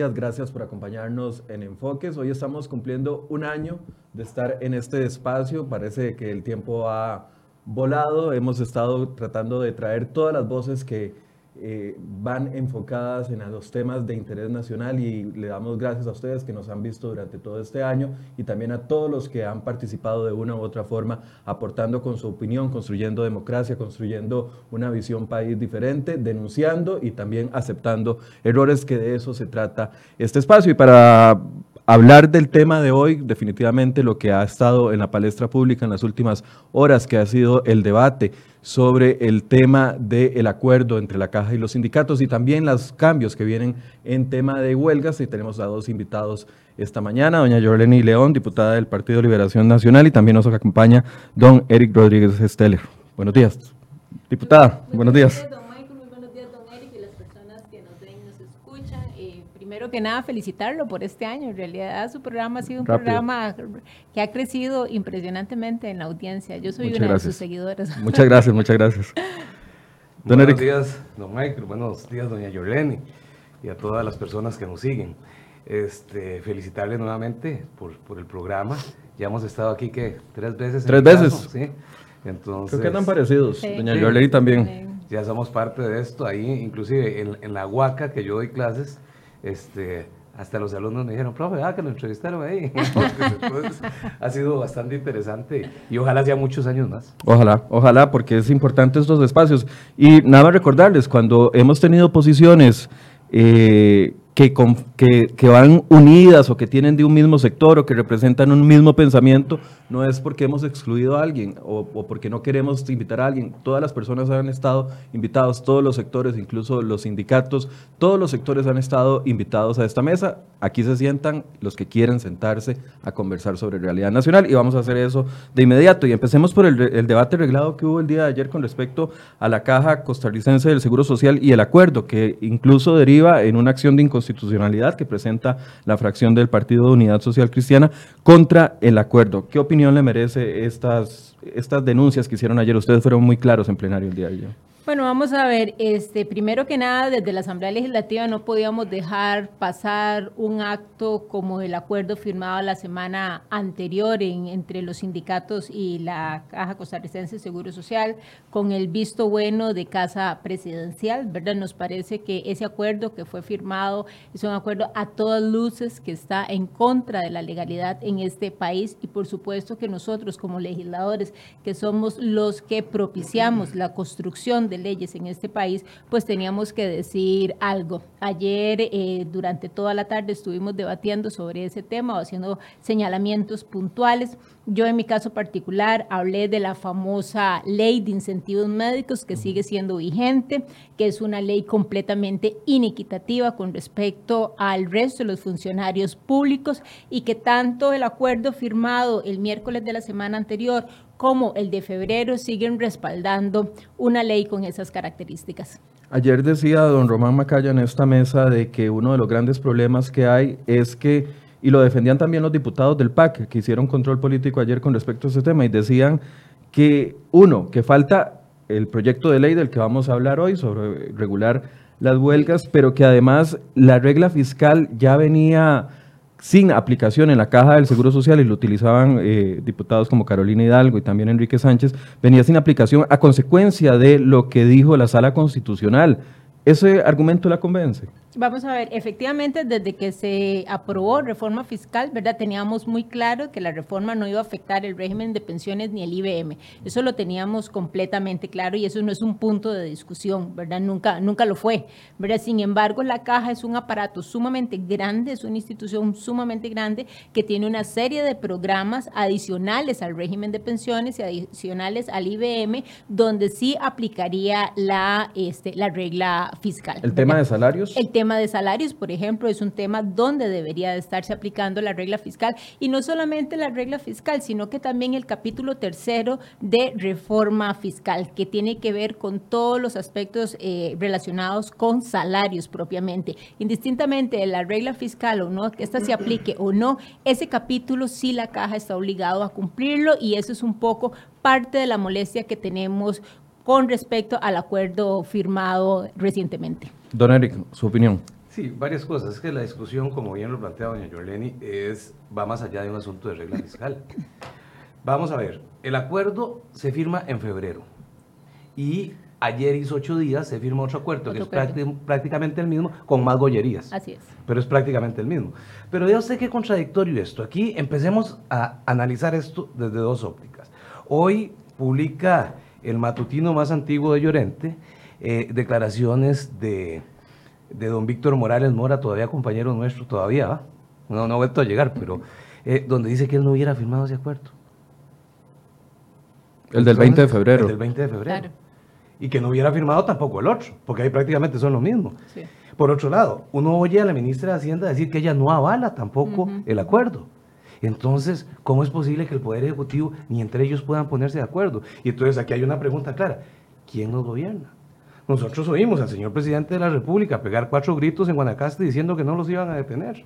días, gracias por acompañarnos en Enfoques. Hoy estamos cumpliendo un año de estar en este espacio, parece que el tiempo ha volado, hemos estado tratando de traer todas las voces que eh, van enfocadas en los temas de interés nacional y le damos gracias a ustedes que nos han visto durante todo este año y también a todos los que han participado de una u otra forma aportando con su opinión, construyendo democracia, construyendo una visión país diferente, denunciando y también aceptando errores que de eso se trata este espacio. Y para hablar del tema de hoy, definitivamente lo que ha estado en la palestra pública en las últimas horas, que ha sido el debate sobre el tema del acuerdo entre la caja y los sindicatos y también los cambios que vienen en tema de huelgas. Y tenemos a dos invitados esta mañana, doña Yorleni León, diputada del Partido Liberación Nacional, y también nos acompaña don Eric Rodríguez Steller. Buenos días, diputada, buenos días. Primero que nada felicitarlo por este año. En realidad su programa ha sido un programa que ha crecido impresionantemente en la audiencia. Yo soy una de sus seguidoras. Muchas gracias, muchas gracias. buenos días, don Michael. Buenos días, doña Yorleni. Y a todas las personas que nos siguen. Este, felicitarle nuevamente por, por el programa. Ya hemos estado aquí, que ¿Tres veces? Tres veces. ¿sí? Entonces, Creo que andan parecidos. Doña sí, también. Ya somos parte de esto ahí, inclusive en, en la Huaca que yo doy clases, este, hasta los alumnos me dijeron, profe, ah, que lo entrevistaron ahí. ha sido bastante interesante y ojalá sea muchos años más. Ojalá, ojalá, porque es importante estos espacios. Y nada más recordarles, cuando hemos tenido posiciones eh, que, que, que, van unidas o que tienen de un mismo sector o que representan un mismo pensamiento, no es porque hemos excluido a alguien o, o, porque no queremos invitar a alguien. Todas las personas han estado invitados, todos los sectores, incluso los sindicatos, todos los sectores han estado invitados a esta mesa. Aquí se sientan los que quieren sentarse a conversar sobre realidad nacional y vamos a hacer eso de inmediato. Y empecemos por el, el debate reglado que hubo el día de ayer con respecto a la Caja Costarricense del Seguro Social y el acuerdo que incluso deriva en una acción de inconstitucionalidad que presenta la fracción del Partido de Unidad Social Cristiana contra el acuerdo. ¿Qué opinión le merece estas, estas denuncias que hicieron ayer? Ustedes fueron muy claros en plenario el día de ayer. Bueno, vamos a ver, este, primero que nada, desde la Asamblea Legislativa no podíamos dejar pasar un acto como el acuerdo firmado la semana anterior entre los sindicatos y la Caja Costarricense de Seguro Social, con el visto bueno de Casa Presidencial, ¿verdad? Nos parece que ese acuerdo que fue firmado es un acuerdo a todas luces que está en contra de la legalidad en este país y por supuesto que nosotros como legisladores, que somos los que propiciamos la construcción de leyes en este país, pues teníamos que decir algo. Ayer, eh, durante toda la tarde, estuvimos debatiendo sobre ese tema o haciendo señalamientos puntuales. Yo, en mi caso particular, hablé de la famosa ley de incentivos médicos que sigue siendo vigente, que es una ley completamente inequitativa con respecto al resto de los funcionarios públicos y que tanto el acuerdo firmado el miércoles de la semana anterior como el de febrero siguen respaldando una ley con esas características. Ayer decía don Román Macaya en esta mesa de que uno de los grandes problemas que hay es que, y lo defendían también los diputados del PAC, que hicieron control político ayer con respecto a ese tema, y decían que, uno, que falta el proyecto de ley del que vamos a hablar hoy sobre regular las huelgas, pero que además la regla fiscal ya venía sin aplicación en la caja del Seguro Social y lo utilizaban eh, diputados como Carolina Hidalgo y también Enrique Sánchez, venía sin aplicación a consecuencia de lo que dijo la Sala Constitucional. ¿Ese argumento la convence? Vamos a ver, efectivamente, desde que se aprobó reforma fiscal, ¿verdad? Teníamos muy claro que la reforma no iba a afectar el régimen de pensiones ni el IBM. Eso lo teníamos completamente claro y eso no es un punto de discusión, ¿verdad? Nunca, nunca lo fue, ¿verdad? Sin embargo, la caja es un aparato sumamente grande, es una institución sumamente grande que tiene una serie de programas adicionales al régimen de pensiones y adicionales al IBM, donde sí aplicaría la, este, la regla fiscal. ¿El tema de salarios? El tema de salarios, por ejemplo, es un tema donde debería de estarse aplicando la regla fiscal y no solamente la regla fiscal, sino que también el capítulo tercero de reforma fiscal, que tiene que ver con todos los aspectos eh, relacionados con salarios propiamente. Indistintamente de la regla fiscal o no, que esta se aplique o no, ese capítulo sí la caja está obligado a cumplirlo y eso es un poco parte de la molestia que tenemos con respecto al acuerdo firmado recientemente. Don Eric, su opinión. Sí, varias cosas. Es que la discusión, como bien lo plantea doña Jorleni, es, va más allá de un asunto de regla fiscal. Vamos a ver, el acuerdo se firma en febrero y ayer hizo ocho días se firma otro acuerdo que es prácticamente el mismo con más gollerías. Así es. Pero es prácticamente el mismo. Pero ya sé qué contradictorio esto. Aquí empecemos a analizar esto desde dos ópticas. Hoy publica el matutino más antiguo de Llorente eh, declaraciones de, de, don Víctor Morales Mora, todavía compañero nuestro, todavía, no, no ha vuelto a llegar, pero eh, donde dice que él no hubiera firmado ese acuerdo. El del 20 de febrero. El del 20 de febrero. Y que no hubiera firmado tampoco el otro, porque ahí prácticamente son lo mismo. Por otro lado, uno oye a la ministra de Hacienda decir que ella no avala tampoco el acuerdo. Entonces, ¿cómo es posible que el Poder Ejecutivo ni entre ellos puedan ponerse de acuerdo? Y entonces aquí hay una pregunta clara. ¿Quién nos gobierna? Nosotros oímos al señor presidente de la República pegar cuatro gritos en Guanacaste diciendo que no los iban a detener.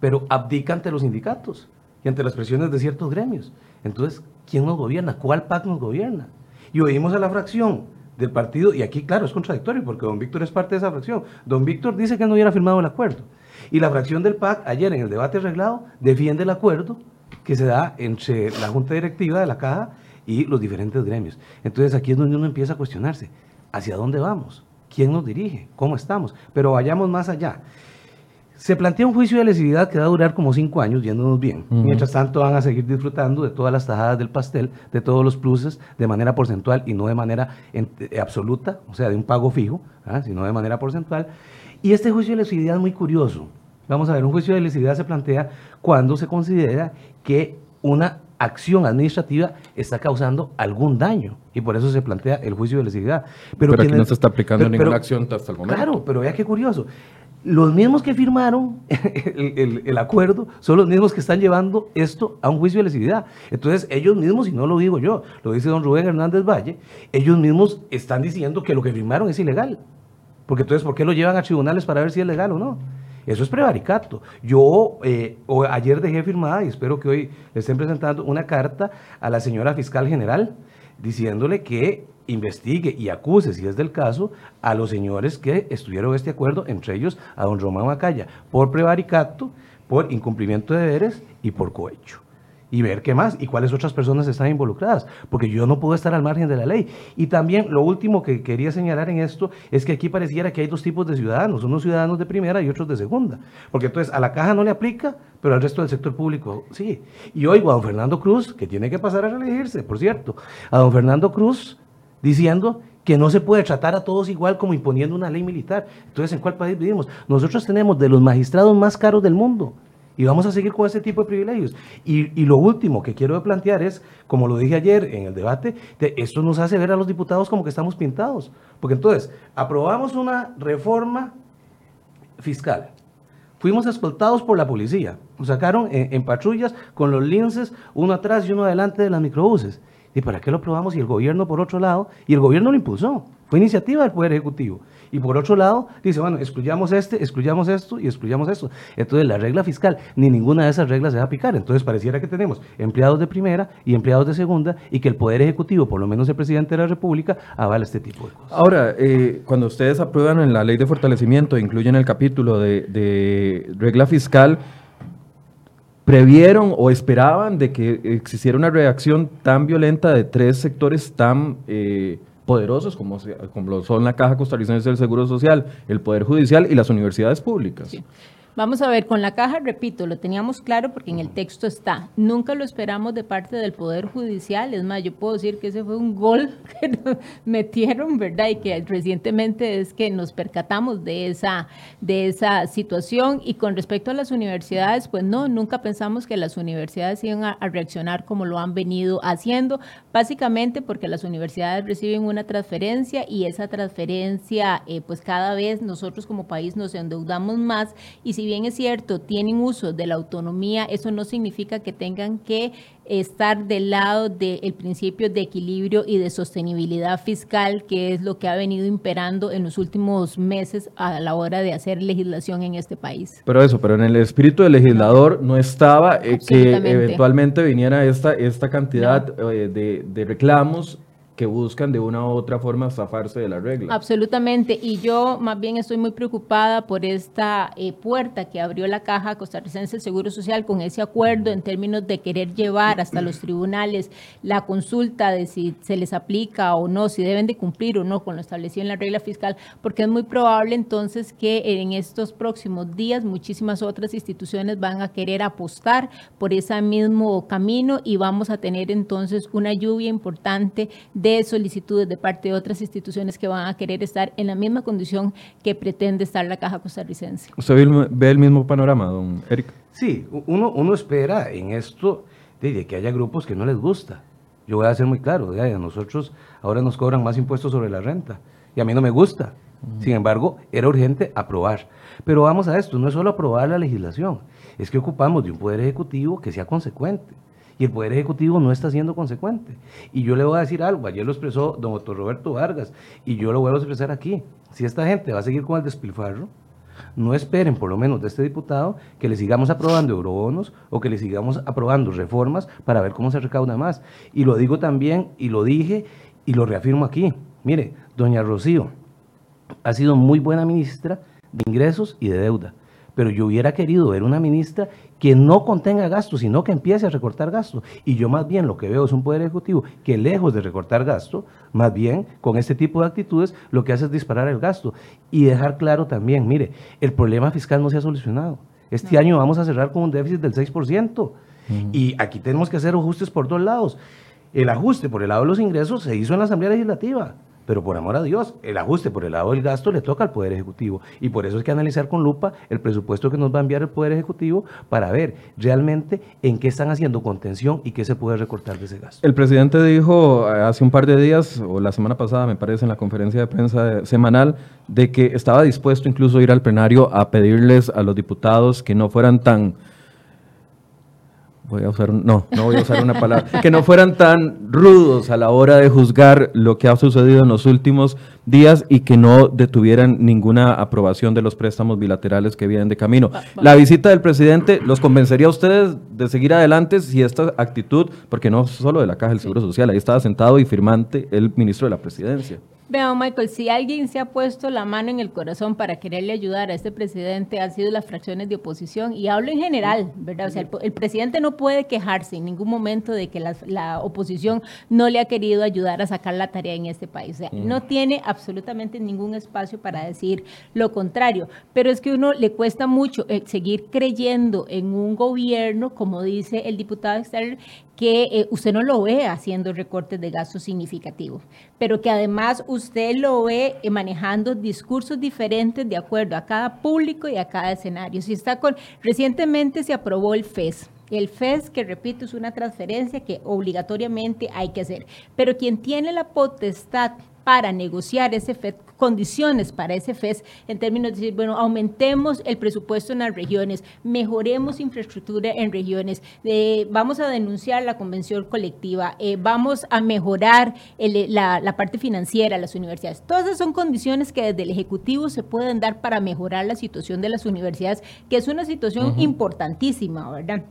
Pero abdica ante los sindicatos y ante las presiones de ciertos gremios. Entonces, ¿quién nos gobierna? ¿Cuál PAC nos gobierna? Y oímos a la fracción del partido, y aquí, claro, es contradictorio porque don Víctor es parte de esa fracción. Don Víctor dice que no hubiera firmado el acuerdo. Y la fracción del PAC, ayer en el debate arreglado, defiende el acuerdo que se da entre la Junta Directiva de la Caja y los diferentes gremios. Entonces aquí es donde uno empieza a cuestionarse, ¿hacia dónde vamos? ¿Quién nos dirige? ¿Cómo estamos? Pero vayamos más allá. Se plantea un juicio de lesividad que va a durar como cinco años, yéndonos bien. Mientras tanto, van a seguir disfrutando de todas las tajadas del pastel, de todos los pluses, de manera porcentual y no de manera eh, absoluta, o sea, de un pago fijo, ¿ah? sino de manera porcentual. Y este juicio de lesividad es muy curioso. Vamos a ver, un juicio de lesividad se plantea cuando se considera que una acción administrativa está causando algún daño y por eso se plantea el juicio de lesividad. Pero, aquí no se está aplicando ninguna acción hasta el momento. Claro, pero vea qué curioso los mismos que firmaron el, acuerdo son los mismos que están llevando esto a un juicio de lesividad. Entonces, ellos mismos, y no lo digo yo, lo dice don Rubén Hernández Valle, ellos mismos están diciendo que lo que firmaron es ilegal. Porque entonces, ¿por qué lo llevan a tribunales para ver si es legal o no? Eso es prevaricato. Yo eh, ayer dejé firmada, y espero que hoy le estén presentando, una carta a la señora fiscal general diciéndole que investigue y acuse, si es del caso, a los señores que estuvieron este acuerdo, entre ellos a don Román Macaya, por prevaricato, por incumplimiento de deberes y por cohecho. Y ver qué más y cuáles otras personas están involucradas, porque yo no puedo estar al margen de la ley. Y también lo último que quería señalar en esto es que aquí pareciera que hay dos tipos de ciudadanos, unos ciudadanos de primera y otros de segunda. Porque entonces a la caja no le aplica, pero al resto del sector público sí. Y oigo a don Fernando Cruz, que tiene que pasar a reelegirse, por cierto, a don Fernando Cruz diciendo que no se puede tratar a todos igual como imponiendo una ley militar. Entonces, ¿en cuál país vivimos? Nosotros tenemos de los magistrados más caros del mundo y vamos a seguir con ese tipo de privilegios. Y, lo último que quiero plantear es, como lo dije ayer en el debate, esto nos hace ver a los diputados como que estamos pintados. Porque entonces, aprobamos una reforma fiscal. Fuimos escoltados por la policía. Nos sacaron en, patrullas con los linces, uno atrás y uno adelante de las microbuses. ¿Y para qué lo probamos? Y el gobierno, por otro lado, y el gobierno lo impulsó, fue iniciativa del Poder Ejecutivo. Y por otro lado, dice, bueno, excluyamos este, excluyamos esto y excluyamos esto. Entonces, la regla fiscal, ni ninguna de esas reglas se va a aplicar. Entonces, pareciera que tenemos empleados de primera y empleados de segunda y que el Poder Ejecutivo, por lo menos el presidente de la República, avala este tipo de cosas. Ahora, eh, cuando ustedes aprueban en la ley de fortalecimiento, incluyen el capítulo de, regla fiscal, previeron o esperaban de que existiera una reacción tan violenta de tres sectores tan eh, poderosos como, como, son la Caja Costarricense del Seguro Social, el Poder Judicial y las universidades públicas. Vamos a ver, con la caja, repito, lo teníamos claro porque en el texto está. Nunca lo esperamos de parte del Poder Judicial. Es más, yo puedo decir que ese fue un gol que nos metieron, ¿verdad? Y que recientemente es que nos percatamos de esa, de esa situación. Y con respecto a las universidades, pues no, nunca pensamos que las universidades iban a, reaccionar como lo han venido haciendo, básicamente porque las universidades reciben una transferencia y esa transferencia, eh, pues cada vez nosotros como país nos endeudamos más y si bien es cierto, tienen uso de la autonomía, eso no significa que tengan que estar del lado del principio de equilibrio y de sostenibilidad fiscal, que es lo que ha venido imperando en los últimos meses a la hora de hacer legislación en este país. Pero eso, pero en el espíritu del legislador no, estaba eh, que eventualmente viniera esta, esta cantidad eh, de, de reclamos que buscan de una u otra forma zafarse de la regla. Absolutamente, y yo más bien estoy muy preocupada por esta eh, puerta que abrió la Caja Costarricense del Seguro Social con ese acuerdo en términos de querer llevar hasta los tribunales la consulta de si se les aplica o no, si deben de cumplir o no con lo establecido en la regla fiscal, porque es muy probable entonces que en estos próximos días muchísimas otras instituciones van a querer apostar por ese mismo camino y vamos a tener entonces una lluvia importante de solicitudes de parte de otras instituciones que van a querer estar en la misma condición que pretende estar la Caja Costarricense. ¿Usted ve el mismo panorama, don Eric? Sí, uno, uno espera en esto de, que haya grupos que no les gusta. Yo voy a ser muy claro, a nosotros ahora nos cobran más impuestos sobre la renta y a mí no me gusta. Sin embargo, era urgente aprobar. Pero vamos a esto, no es solo aprobar la legislación, es que ocupamos de un poder ejecutivo que sea consecuente y el Poder Ejecutivo no está siendo consecuente. Y yo le voy a decir algo, ayer lo expresó don doctor Roberto Vargas, y yo lo vuelvo a expresar aquí. Si esta gente va a seguir con el despilfarro, no esperen, por lo menos de este diputado, que le sigamos aprobando eurobonos o que le sigamos aprobando reformas para ver cómo se recauda más. Y lo digo también, y lo dije, y lo reafirmo aquí. Mire, doña Rocío ha sido muy buena ministra de ingresos y de deuda pero yo hubiera querido ver una ministra que no contenga gastos, sino que empiece a recortar gastos. Y yo más bien lo que veo es un poder ejecutivo que lejos de recortar gasto, más bien con este tipo de actitudes lo que hace es disparar el gasto y dejar claro también, mire, el problema fiscal no se ha solucionado. Este año vamos a cerrar con un déficit del 6%. Y aquí tenemos que hacer ajustes por dos lados. El ajuste por el lado de los ingresos se hizo en la Asamblea Legislativa pero por amor a Dios, el ajuste por el lado del gasto le toca al Poder Ejecutivo. Y por eso hay que analizar con lupa el presupuesto que nos va a enviar el Poder Ejecutivo para ver realmente en qué están haciendo contención y qué se puede recortar de ese gasto. El presidente dijo eh, hace un par de días, o la semana pasada, me parece, en la conferencia de prensa semanal, de que estaba dispuesto incluso a ir al plenario a pedirles a los diputados que no fueran tan voy a usar no, no voy a usar una palabra, que no fueran tan rudos a la hora de juzgar lo que ha sucedido en los últimos días y que no detuvieran ninguna aprobación de los préstamos bilaterales que vienen de camino. La visita del presidente los convencería a ustedes de seguir adelante si esta actitud, porque no solo de la Caja del Seguro Social, ahí estaba sentado y firmante el ministro de la Presidencia. Vean, Michael, si alguien se ha puesto la mano en el corazón para quererle ayudar a este presidente, han sido las fracciones de oposición, y hablo en general, ¿verdad? O sea, el, presidente no puede quejarse en ningún momento de que la, oposición no le ha querido ayudar a sacar la tarea en este país. O sea, no mm. tiene absolutamente ningún espacio para decir lo contrario, pero es que uno le cuesta mucho eh, seguir creyendo en un gobierno, como dice el diputado externo, que eh, usted no lo ve haciendo recortes de gastos significativos, pero que además usted lo ve eh, manejando discursos diferentes de acuerdo a cada público y a cada escenario. Si está con, recientemente se aprobó el FES. El FES, que repito, es una transferencia que obligatoriamente hay que hacer, pero quien tiene la potestad para negociar ese FED, condiciones para ese FES en términos de decir, bueno, aumentemos el presupuesto en las regiones, mejoremos infraestructura en regiones, vamos a denunciar la convención colectiva, eh, vamos a mejorar la, parte financiera las universidades. Todas esas son condiciones que desde el Ejecutivo se pueden dar para mejorar la situación de las universidades, que es una situación importantísima, ¿verdad?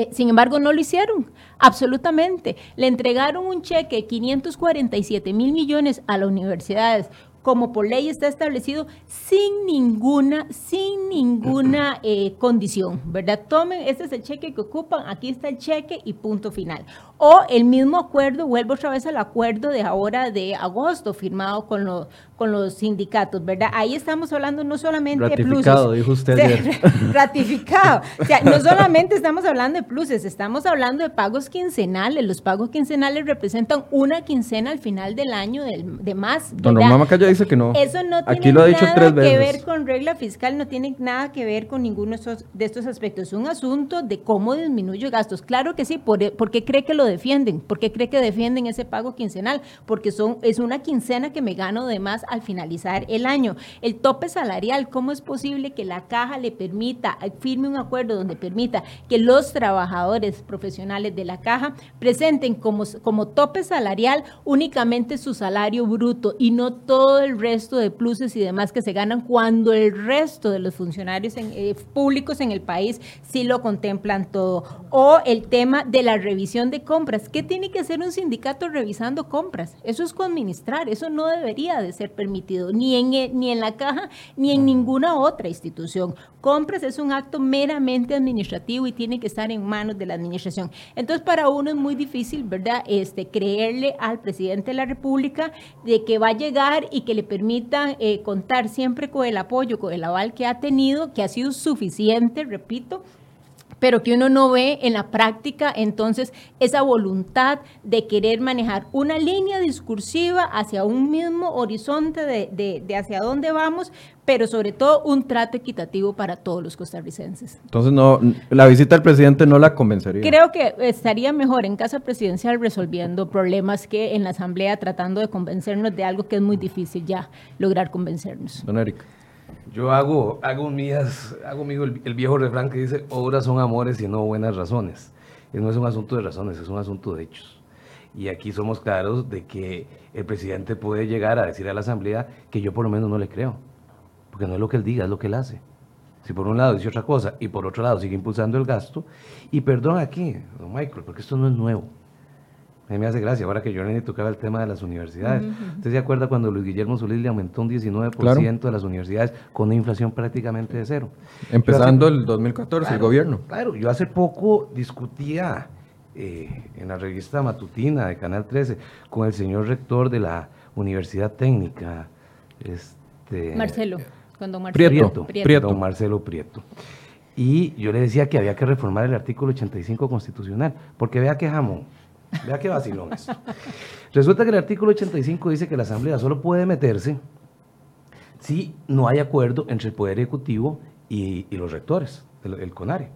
Eh, sin embargo, no lo hicieron, absolutamente. Le entregaron un cheque de 547 mil millones a las universidades, como por ley está establecido, sin ninguna, sin ninguna eh, condición, ¿verdad? Tomen, este es el cheque que ocupan, aquí está el cheque y punto final. O el mismo acuerdo, vuelvo otra vez al acuerdo de ahora de agosto, firmado con los, con los sindicatos, ¿verdad? Ahí estamos hablando no solamente de pluses. Ratificado, dijo usted. ratificado. O sea, no solamente estamos hablando de pluses, estamos hablando de pagos quincenales. Los pagos quincenales representan una quincena al final del año de, más. Don Román Macaya dice que no. Eso no tiene nada que ver con regla fiscal, no tiene nada que ver con ninguno de estos, aspectos. Es un asunto de cómo disminuyo gastos. Claro que sí, ¿por, ¿por qué cree que lo defienden? ¿Por qué cree que defienden ese pago quincenal? Porque son, es una quincena que me gano de más al finalizar el año. El tope salarial, ¿cómo es posible que la caja le permita, firme un acuerdo donde permita que los trabajadores profesionales de la caja presenten como, como tope salarial únicamente su salario bruto y no todo el resto de pluses y demás que se ganan cuando el resto de los funcionarios eh, públicos en el país sí lo contemplan todo. O el tema de la revisión de compras. ¿Qué tiene que hacer un sindicato revisando compras? Eso es administrar, eso no debería de ser permitido, ni en, e, ni en la caja, ni en ninguna otra institución. Compras es un acto meramente administrativo y tiene que estar en manos de la administración. Entonces, para uno es muy difícil, ¿verdad?, este, creerle al presidente de la República de que va a llegar y que le permitan eh, contar siempre con el apoyo, con el aval que ha tenido, que ha sido suficiente, repito, pero que uno no ve en la práctica entonces esa voluntad de querer manejar una línea discursiva hacia un mismo horizonte de, de, hacia dónde vamos, pero sobre todo un trato equitativo para todos los costarricenses. Entonces, no, la visita del presidente no la convencería. Creo que estaría mejor en casa presidencial resolviendo problemas que en la asamblea tratando de convencernos de algo que es muy difícil ya lograr convencernos. Don Eric. Yo hago, hago mías, hago mío el, viejo refrán que dice, obras son amores y no buenas razones. Y no es un asunto de razones, es un asunto de hechos. Y aquí somos claros de que el presidente puede llegar a decir a la Asamblea que yo por lo menos no le creo. Porque no es lo que él diga, es lo que él hace. Si por un lado dice otra cosa y por otro lado sigue impulsando el gasto. Y perdón aquí, don Michael, porque esto no es nuevo. A mí me hace gracia, ahora que yo le tocaba el tema de las universidades. ¿Usted se acuerda cuando Luis Guillermo Solís le aumentó un 19% de las universidades con una inflación prácticamente de cero? Empezando el 2014, el gobierno. Claro, yo hace poco discutía eh, en la revista matutina de Canal 13 con el señor rector de la Universidad Técnica. Este, Marcelo, con don Marcelo Prieto, Don Marcelo Prieto. Y yo le decía que había que reformar el artículo 85 constitucional, porque vea que jamón Vea qué vacilón es. Resulta que el artículo 85 dice que la Asamblea solo puede meterse si no hay acuerdo entre el Poder Ejecutivo y, los rectores, el, CONARE.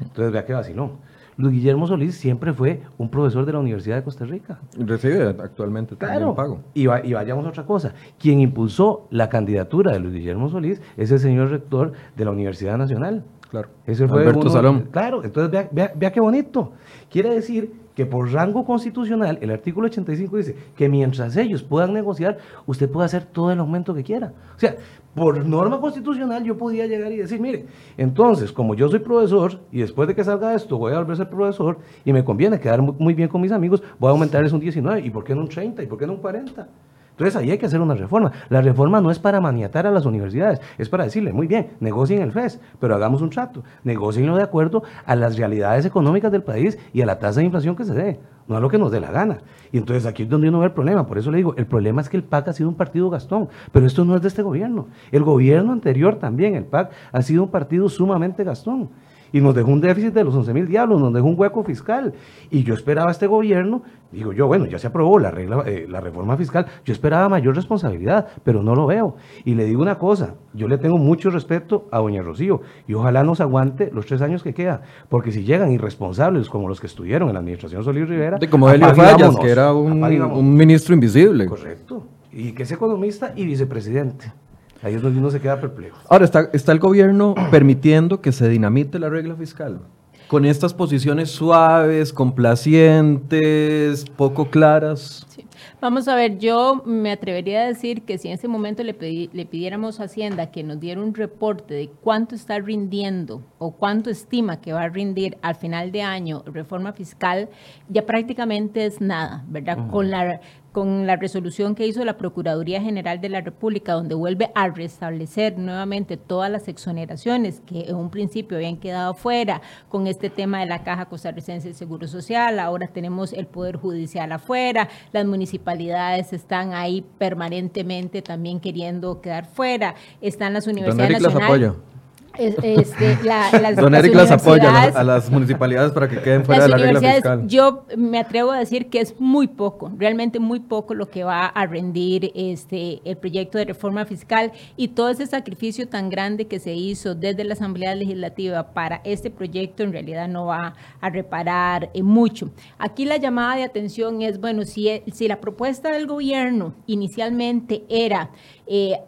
Entonces, vea qué vacilón. Luis Guillermo Solís siempre fue un profesor de la Universidad de Costa Rica. Recibe actualmente también pago. Y, y, vayamos a otra cosa. Quien impulsó la candidatura de Luis Guillermo Solís es el señor rector de la Universidad Nacional. Claro. Ese fue Alberto Salón. Claro, entonces vea, vea, vea qué bonito. Quiere decir que por rango constitucional, el artículo 85 dice que mientras ellos puedan negociar, usted puede hacer todo el aumento que quiera. O sea, por norma constitucional yo podía llegar y decir, mire, entonces, como yo soy profesor y después de que salga esto voy a volver a ser profesor y me conviene quedar muy bien con mis amigos, voy a aumentarles un 19, ¿y por qué no un 30? ¿Y por qué no un 40? Entonces ahí hay que hacer una reforma. La reforma no es para maniatar a las universidades, es para decirle, muy bien, negocien el FES, pero hagamos un trato, negocienlo de acuerdo a las realidades económicas del país y a la tasa de inflación que se dé, no a lo que nos dé la gana. Y entonces aquí es donde uno ve el problema, por eso le digo, el problema es que el PAC ha sido un partido gastón, pero esto no es de este gobierno. El gobierno anterior también, el PAC, ha sido un partido sumamente gastón y nos dejó un déficit de los 11 mil diablos, nos dejó un hueco fiscal. Y yo esperaba este gobierno, digo yo, bueno, ya se aprobó la, regla, eh, la reforma fiscal, yo esperaba mayor responsabilidad, pero no lo veo. Y le digo una cosa, yo le tengo mucho respeto a doña Rocío y ojalá nos aguante los tres años que queda, porque si llegan irresponsables como los que estuvieron en la administración Solís Rivera... De como Helio Fallas, que era un, un ministro invisible. Correcto, y que es economista y vicepresidente. Ahí es donde uno se queda perplejo. Ahora, ¿está, está el gobierno permitiendo que se dinamite la regla fiscal? Con estas posiciones suaves, complacientes, poco claras. Sí. Vamos a ver, yo me atrevería a decir que si en ese momento le, le pidiéramos a Hacienda que nos diera un reporte de cuánto está rindiendo o cuánto estima que va a rendir al final de año reforma fiscal, ya prácticamente es nada, ¿verdad? Con la con la resolución que hizo la Procuraduría General de la República, donde vuelve a restablecer nuevamente todas las exoneraciones que en un principio habían quedado fuera, con este tema de la Caja Costarricense de Seguro Social, ahora tenemos el Poder Judicial afuera, las municipalidades están ahí permanentemente también queriendo quedar fuera, están las universidades nacionales. Este, las, Don Eric las, apoya a las, municipalidades para que queden fuera de la regla fiscal. Yo me atrevo a decir que es muy poco, realmente muy poco lo que va a rendir este el proyecto de reforma fiscal y todo ese sacrificio tan grande que se hizo desde la Asamblea Legislativa para este proyecto en realidad no va a reparar eh, mucho. Aquí la llamada de atención es, bueno, si, si la propuesta del gobierno inicialmente era eh,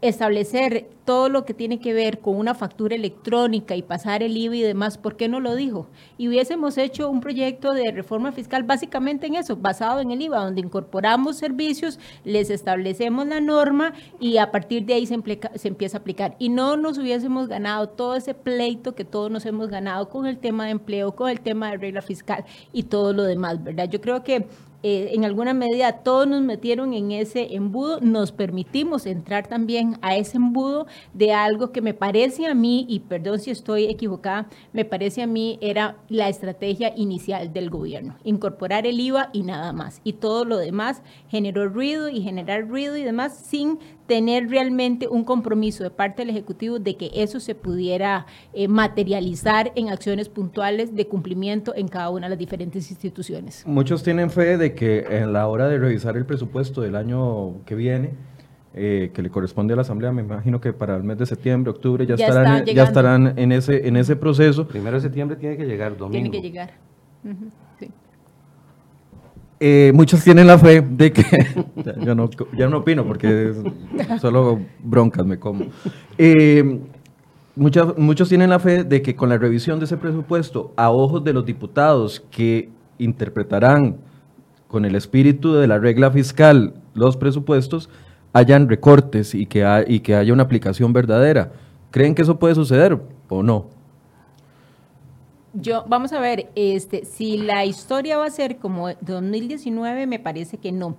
establecer todo lo que tiene que ver con una factura electrónica y pasar el IVA y demás, ¿por qué no lo dijo? Y hubiésemos hecho un proyecto de reforma fiscal básicamente en eso, basado en el IVA, donde incorporamos servicios, les establecemos la norma y a partir de ahí se, empieza a aplicar. Y no nos hubiésemos ganado todo ese pleito que todos nos hemos ganado con el tema de empleo, con el tema de regla fiscal y todo lo demás, ¿verdad? Yo creo que eh, en alguna medida todos nos metieron en ese embudo, nos permitimos entrar también a ese embudo de algo que me parece a mí, y perdón si estoy equivocada, me parece a mí era la estrategia inicial del gobierno, incorporar el IVA y nada más. Y todo lo demás generó ruido y generar ruido y demás sin tener realmente un compromiso de parte del Ejecutivo de que eso se pudiera eh, materializar en acciones puntuales de cumplimiento en cada una de las diferentes instituciones. Muchos tienen fe de que en la hora de revisar el presupuesto del año que viene, eh, que le corresponde a la Asamblea, me imagino que para el mes de septiembre, octubre ya, estarán, ya estarán en ese, en ese proceso. Primero de septiembre tiene que llegar domingo. Tiene que llegar. Eh, muchos tienen la fe de que, yo no, ya no opino porque solo broncas me como. Eh, muchos, muchos tienen la fe de que con la revisión de ese presupuesto, a ojos de los diputados que interpretarán con el espíritu de la regla fiscal los presupuestos, hayan recortes y que, y que haya una aplicación verdadera. ¿Creen que eso puede suceder o no? Yo, vamos a ver, este, si la historia va a ser como 2019, me parece que no.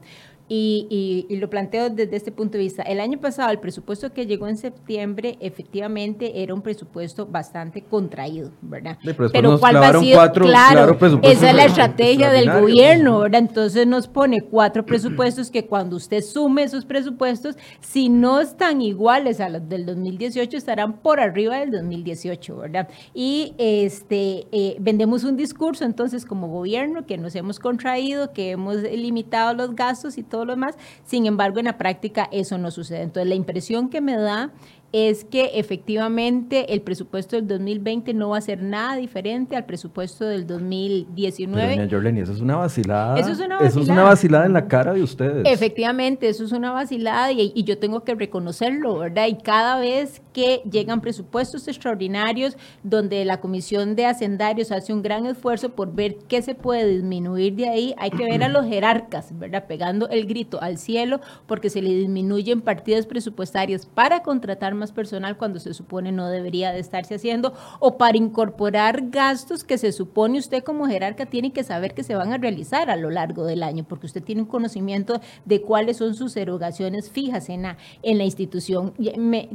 Y, lo planteo desde este punto de vista. El año pasado, el presupuesto que llegó en septiembre, efectivamente era un presupuesto bastante contraído, ¿verdad? pero, ¿cuál va a ser? claro, esa es la estrategia del gobierno, ¿verdad? Entonces nos pone cuatro presupuestos que cuando usted sume esos presupuestos, si no están iguales a los del 2018, estarán por arriba del 2018, ¿verdad? Y este eh, vendemos un discurso entonces como gobierno que nos hemos contraído, que hemos limitado los gastos y todo todo lo demás. Sin embargo, en la práctica eso no sucede. Entonces, la impresión que me da es que efectivamente el presupuesto del 2020 no va a ser nada diferente al presupuesto del 2019. Pero, doña eso es una vacilada. Eso es una vacilada. Eso es una vacilada en la cara de ustedes. Efectivamente, eso es una vacilada y, y yo tengo que reconocerlo, ¿verdad? Y cada vez que llegan presupuestos extraordinarios donde la Comisión de Hacendarios hace un gran esfuerzo por ver qué se puede disminuir de ahí, hay que ver a los jerarcas, ¿verdad? Pegando el grito al cielo porque se le disminuyen partidas presupuestarias para contratar más personal cuando se supone no debería de estarse haciendo o para incorporar gastos que se supone usted como jerarca tiene que saber que se van a realizar a lo largo del año porque usted tiene un conocimiento de cuáles son sus erogaciones fijas en la, en la institución.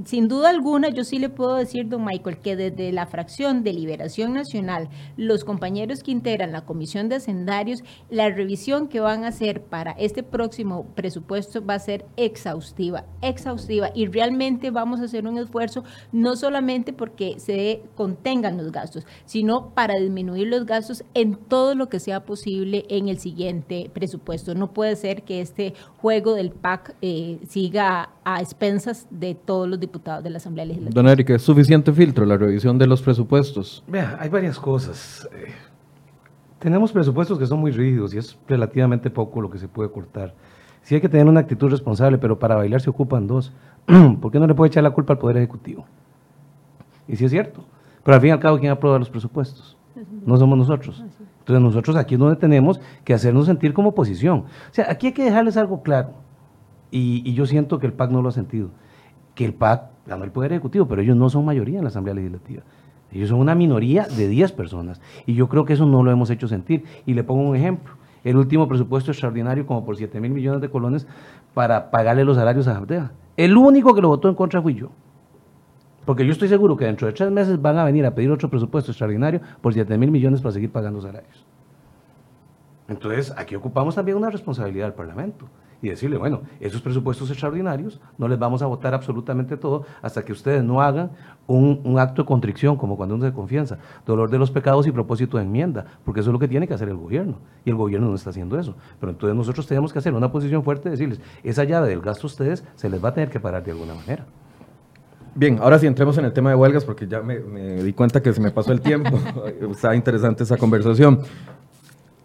sin duda alguna, yo sí le puedo decir, don Michael, que desde la fracción de Liberación Nacional, los compañeros que integran la Comisión de Hacendarios, la revisión que van a hacer para este próximo presupuesto va a ser exhaustiva, exhaustiva y realmente vamos a hacer un esfuerzo no solamente porque se contengan los gastos, sino para disminuir los gastos en todo lo que sea posible en el siguiente presupuesto. No puede ser que este juego del PAC eh, siga a expensas de todos los diputados de la Asamblea Legislativa. Don Eric, ¿es suficiente filtro la revisión de los presupuestos? Vea, hay varias cosas. Eh, tenemos presupuestos que son muy rígidos y es relativamente poco lo que se puede cortar. Sí hay que tener una actitud responsable, pero para bailar se ocupan dos. ¿Por qué no le puede echar la culpa al Poder Ejecutivo? Y sí es cierto. Pero al fin y al cabo, ¿quién aprueba los presupuestos? No somos nosotros. Entonces nosotros aquí es donde tenemos que hacernos sentir como oposición. O sea, aquí hay que dejarles algo claro. Y, yo siento que el PAC no lo ha sentido. Que el PAC ganó el Poder Ejecutivo, pero ellos no son mayoría en la Asamblea Legislativa. Ellos son una minoría de 10 personas. Y yo creo que eso no lo hemos hecho sentir. Y le pongo un ejemplo. El último presupuesto extraordinario, como por 7 mil millones de colones, para pagarle los salarios a Jardea. El único que lo votó en contra fui yo. Porque yo estoy seguro que dentro de tres meses van a venir a pedir otro presupuesto extraordinario por 7 mil millones para seguir pagando salarios. Entonces, aquí ocupamos también una responsabilidad del Parlamento y decirle, bueno, esos presupuestos extraordinarios no les vamos a votar absolutamente todo hasta que ustedes no hagan un, acto de contrición, como cuando uno se confianza, dolor de los pecados y propósito de enmienda, porque eso es lo que tiene que hacer el gobierno, y el gobierno no está haciendo eso. Pero entonces nosotros tenemos que hacer una posición fuerte y decirles, esa llave del gasto a ustedes se les va a tener que parar de alguna manera. Bien, ahora sí entremos en el tema de huelgas, porque ya me, me di cuenta que se me pasó el tiempo. Está interesante esa conversación.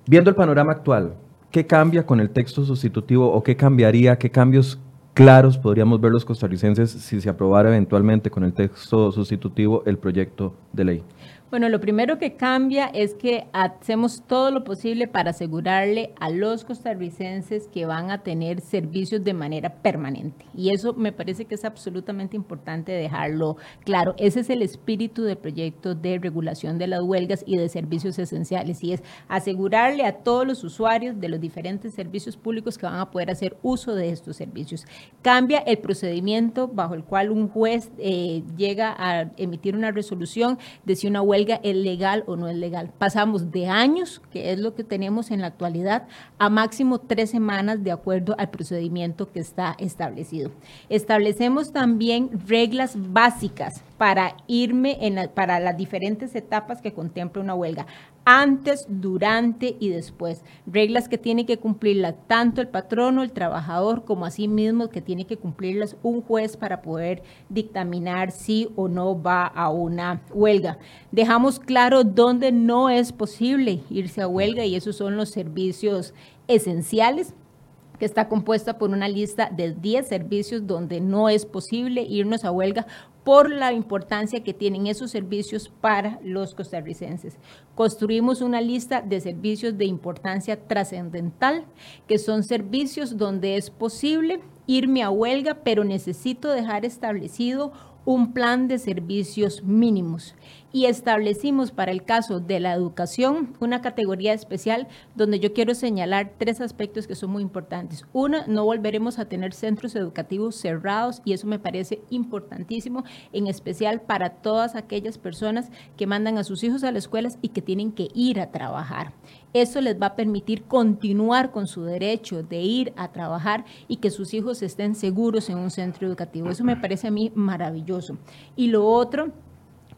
Viendo el panorama actual, ¿qué cambia con el texto sustitutivo o qué cambiaría, qué cambios claros podríamos ver los costarricenses si se aprobara eventualmente con el texto sustitutivo el proyecto de ley? Bueno, lo primero que cambia es que hacemos todo lo posible para asegurarle a los costarricenses que van a tener servicios de manera permanente. Y eso me parece que es absolutamente importante dejarlo claro. Ese es el espíritu del proyecto de regulación de las huelgas y de servicios esenciales. Y es asegurarle a todos los usuarios de los diferentes servicios públicos que van a poder hacer uso de estos servicios. Cambia el procedimiento bajo el cual un juez eh, llega a emitir una resolución de si una huelga es legal o no es legal. Pasamos de años, que es lo que tenemos en la actualidad, a máximo tres semanas de acuerdo al procedimiento que está establecido. Establecemos también reglas básicas para irme en para las diferentes etapas que contempla una huelga, antes, durante y después. Reglas que tiene que cumplirlas tanto el patrono, el trabajador, como así mismo que tiene que cumplirlas un juez para poder dictaminar si o no va a una huelga. Dejamos claro dónde no es posible irse a huelga y esos son los servicios esenciales que está compuesta por una lista de 10 servicios donde no es posible irnos a huelga por la importancia que tienen esos servicios para los costarricenses. Construimos una lista de servicios de importancia trascendental, que son servicios donde es posible irme a huelga, pero necesito dejar establecido un plan de servicios mínimos y establecimos para el caso de la educación una categoría especial donde yo quiero señalar tres aspectos que son muy importantes. Una, no volveremos a tener centros educativos cerrados y eso me parece importantísimo, en especial para todas aquellas personas que mandan a sus hijos a las escuelas y que tienen que ir a trabajar. Eso les va a permitir continuar con su derecho de ir a trabajar y que sus hijos estén seguros en un centro educativo. Eso me parece a mí maravilloso. Y lo otro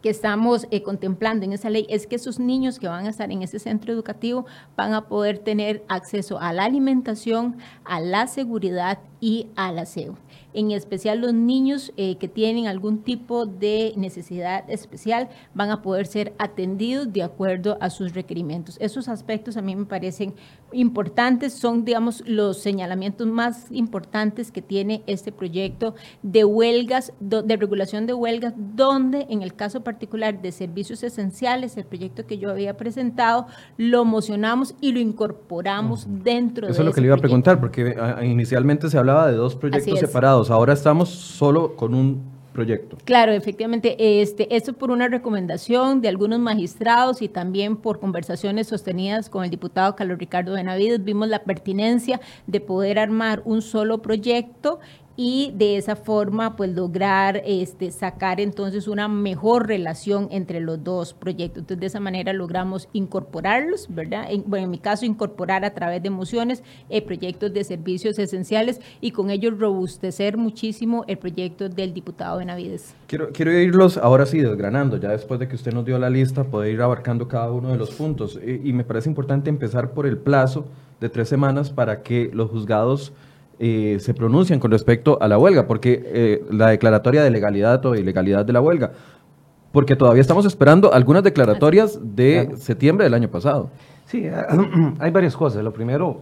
que estamos eh, contemplando en esa ley es que esos niños que van a estar en ese centro educativo van a poder tener acceso a la alimentación, a la seguridad y al aseo en especial los niños eh, que tienen algún tipo de necesidad especial van a poder ser atendidos de acuerdo a sus requerimientos. Esos aspectos a mí me parecen importantes, son, digamos, los señalamientos más importantes que tiene este proyecto de huelgas, de regulación de huelgas, donde en el caso particular de servicios esenciales, el proyecto que yo había presentado, lo mocionamos y lo incorporamos dentro de Eso es lo que le iba a preguntar, porque inicialmente se hablaba de dos proyectos separados ahora estamos solo con un proyecto. Claro, efectivamente, este, esto por una recomendación de algunos magistrados y también por conversaciones sostenidas con el diputado Carlos Ricardo Benavides, vimos la pertinencia de poder armar un solo proyecto y de esa forma pues lograr este, sacar entonces una mejor relación entre los dos proyectos. Entonces de esa manera logramos incorporarlos, ¿verdad? En, bueno, en mi caso incorporar a través de emociones eh, proyectos de servicios esenciales y con ello robustecer muchísimo el proyecto del diputado Benavides. Quiero, quiero irlos ahora sí desgranando, ya después de que usted nos dio la lista, poder ir abarcando cada uno de los puntos. y me parece importante empezar por el plazo de tres semanas para que los juzgados eh, se pronuncian con respecto a la huelga, porque eh, la declaratoria de legalidad o ilegalidad de la huelga, porque todavía estamos esperando algunas declaratorias de septiembre del año pasado. Sí, hay varias cosas. Lo primero,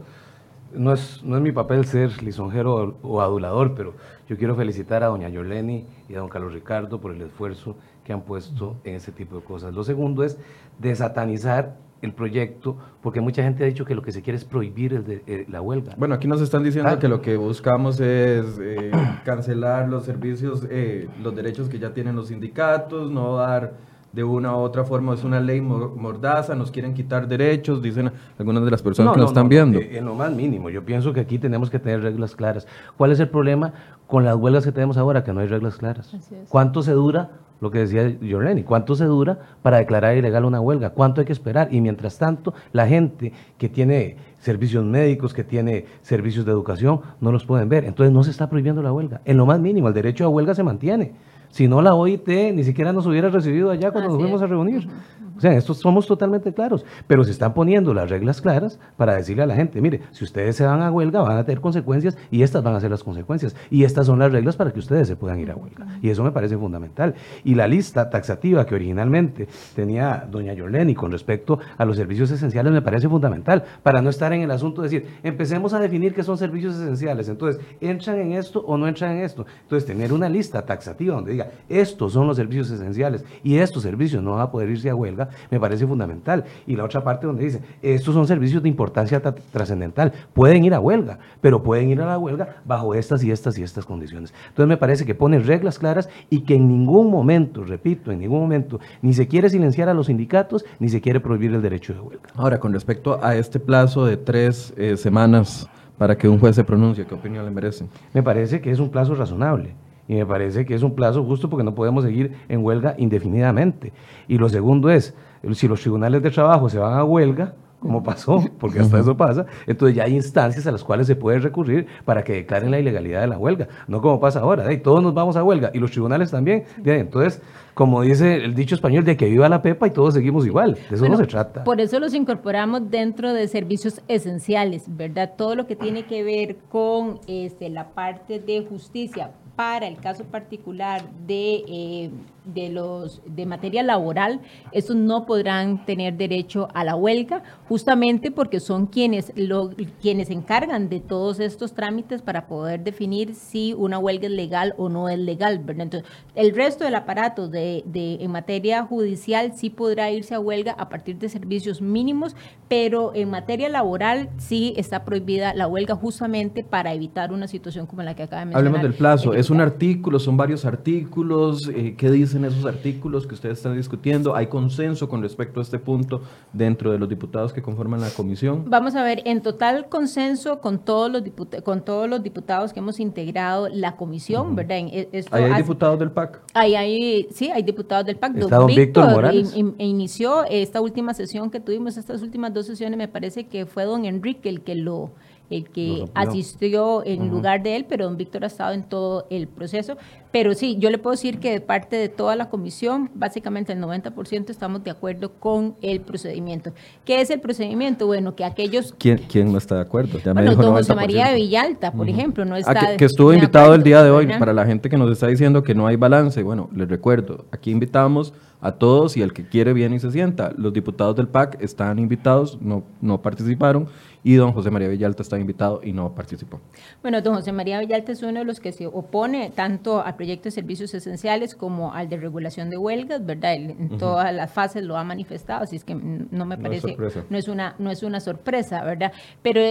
no es, no es mi papel ser lisonjero o adulador, pero yo quiero felicitar a doña Yoleni y a don Carlos Ricardo por el esfuerzo que han puesto en ese tipo de cosas. Lo segundo es desatanizar el proyecto, porque mucha gente ha dicho que lo que se quiere es prohibir el de, eh, la huelga. Bueno, aquí nos están diciendo que lo que buscamos es eh, cancelar los servicios, eh, los derechos que ya tienen los sindicatos, no dar de una u otra forma, es una ley mordaza, nos quieren quitar derechos, dicen algunas de las personas que nos están viendo. En lo más mínimo, yo pienso que aquí tenemos que tener reglas claras. ¿Cuál es el problema con las huelgas que tenemos ahora? Que no hay reglas claras. ¿Cuánto se dura? lo que decía Jorleni, ¿cuánto se dura para declarar ilegal una huelga? ¿Cuánto hay que esperar? Y mientras tanto, la gente que tiene servicios médicos, que tiene servicios de educación, no los pueden ver. Entonces no se está prohibiendo la huelga. En lo más mínimo, el derecho a huelga se mantiene. Si no, la OIT ni siquiera nos hubiera recibido allá cuando nos fuimos a reunir. O sea, en esto somos totalmente claros, pero se están poniendo las reglas claras para decirle a la gente, mire, si ustedes se van a huelga van a tener consecuencias y estas van a ser las consecuencias. Y estas son las reglas para que ustedes se puedan ir a huelga. Y eso me parece fundamental. Y la lista taxativa que originalmente tenía doña Yoleni con respecto a los servicios esenciales me parece fundamental, para no estar en el asunto de decir, empecemos a definir qué son servicios esenciales. Entonces, ¿entran en esto o no entran en esto? Entonces, tener una lista taxativa donde diga, estos son los servicios esenciales y estos servicios no van a poder irse a huelga, me parece fundamental. Y la otra parte donde dice, estos son servicios de importancia trascendental, pueden ir a huelga, pero pueden ir a la huelga bajo estas y estas y estas condiciones. Entonces me parece que pone reglas claras y que en ningún momento, repito, en ningún momento, ni se quiere silenciar a los sindicatos, ni se quiere prohibir el derecho de huelga. Ahora, con respecto a este plazo de tres eh, semanas para que un juez se pronuncie, ¿qué opinión le merece? Me parece que es un plazo razonable. Y me parece que es un plazo justo porque no podemos seguir en huelga indefinidamente. Y lo segundo es, si los tribunales de trabajo se van a huelga, como pasó, porque hasta eso pasa, entonces ya hay instancias a las cuales se puede recurrir para que declaren la ilegalidad de la huelga, no como pasa ahora, y todos nos vamos a huelga y los tribunales también, entonces, como dice el dicho español, de que viva la pepa y todos seguimos igual, de eso no se trata. Por eso los incorporamos dentro de servicios esenciales, ¿verdad? Todo lo que tiene que ver con este, la parte de justicia para el caso particular de... Eh, de los de materia laboral, estos no podrán tener derecho a la huelga, justamente porque son quienes lo, quienes encargan de todos estos trámites para poder definir si una huelga es legal o no es legal. Entonces, el resto del aparato de, de, en materia judicial sí podrá irse a huelga a partir de servicios mínimos, pero en materia laboral sí está prohibida la huelga justamente para evitar una situación como la que acaba de mencionar. Hablemos del plazo. ¿Es un artículo? ¿Son varios artículos? Eh, ¿Qué dice? En esos artículos que ustedes están discutiendo? ¿Hay consenso con respecto a este punto dentro de los diputados que conforman la comisión? Vamos a ver, en total consenso con todos los, con todos los diputados que hemos integrado la comisión, ¿verdad? E, ¿Hay, diputados del PAC? Hay, hay, sí, hay diputados del PAC. ¿Está don Víctor, Morales? inició esta última sesión que tuvimos, estas últimas dos sesiones, me parece que fue don Enrique el que lo el que asistió en lugar de él, pero don Víctor ha estado en todo el proceso. Pero sí, yo le puedo decir que de parte de toda la comisión, básicamente el 90% estamos de acuerdo con el procedimiento. ¿Qué es el procedimiento? Bueno, que aquellos... ¿Quién, quién no está de acuerdo? Ya bueno, don José María de Villalta, por ejemplo, no ah, está... que, estuvo invitado el día de hoy, para la gente que nos está diciendo que no hay balance, bueno, les recuerdo, aquí invitamos a todos y el que quiere viene y se sienta. Los diputados del PAC están invitados, no, no participaron y don José María Villalta está invitado y no participó. Bueno, don José María Villalta es uno de los que se opone tanto al proyecto de servicios esenciales como al de regulación de huelgas, ¿verdad? en todas las fases lo ha manifestado, así es que no me parece, no es, una, no es una sorpresa, ¿verdad? Pero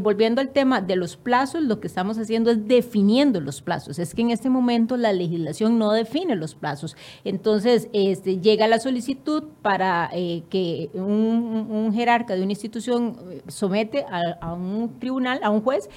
volviendo al tema de los plazos, lo que estamos haciendo es definiendo los plazos. Es que en este momento la legislación no define los plazos. Entonces, este, llega la solicitud para eh, que un, un jerarca de una institución eh, a, un tribunal, a un juez,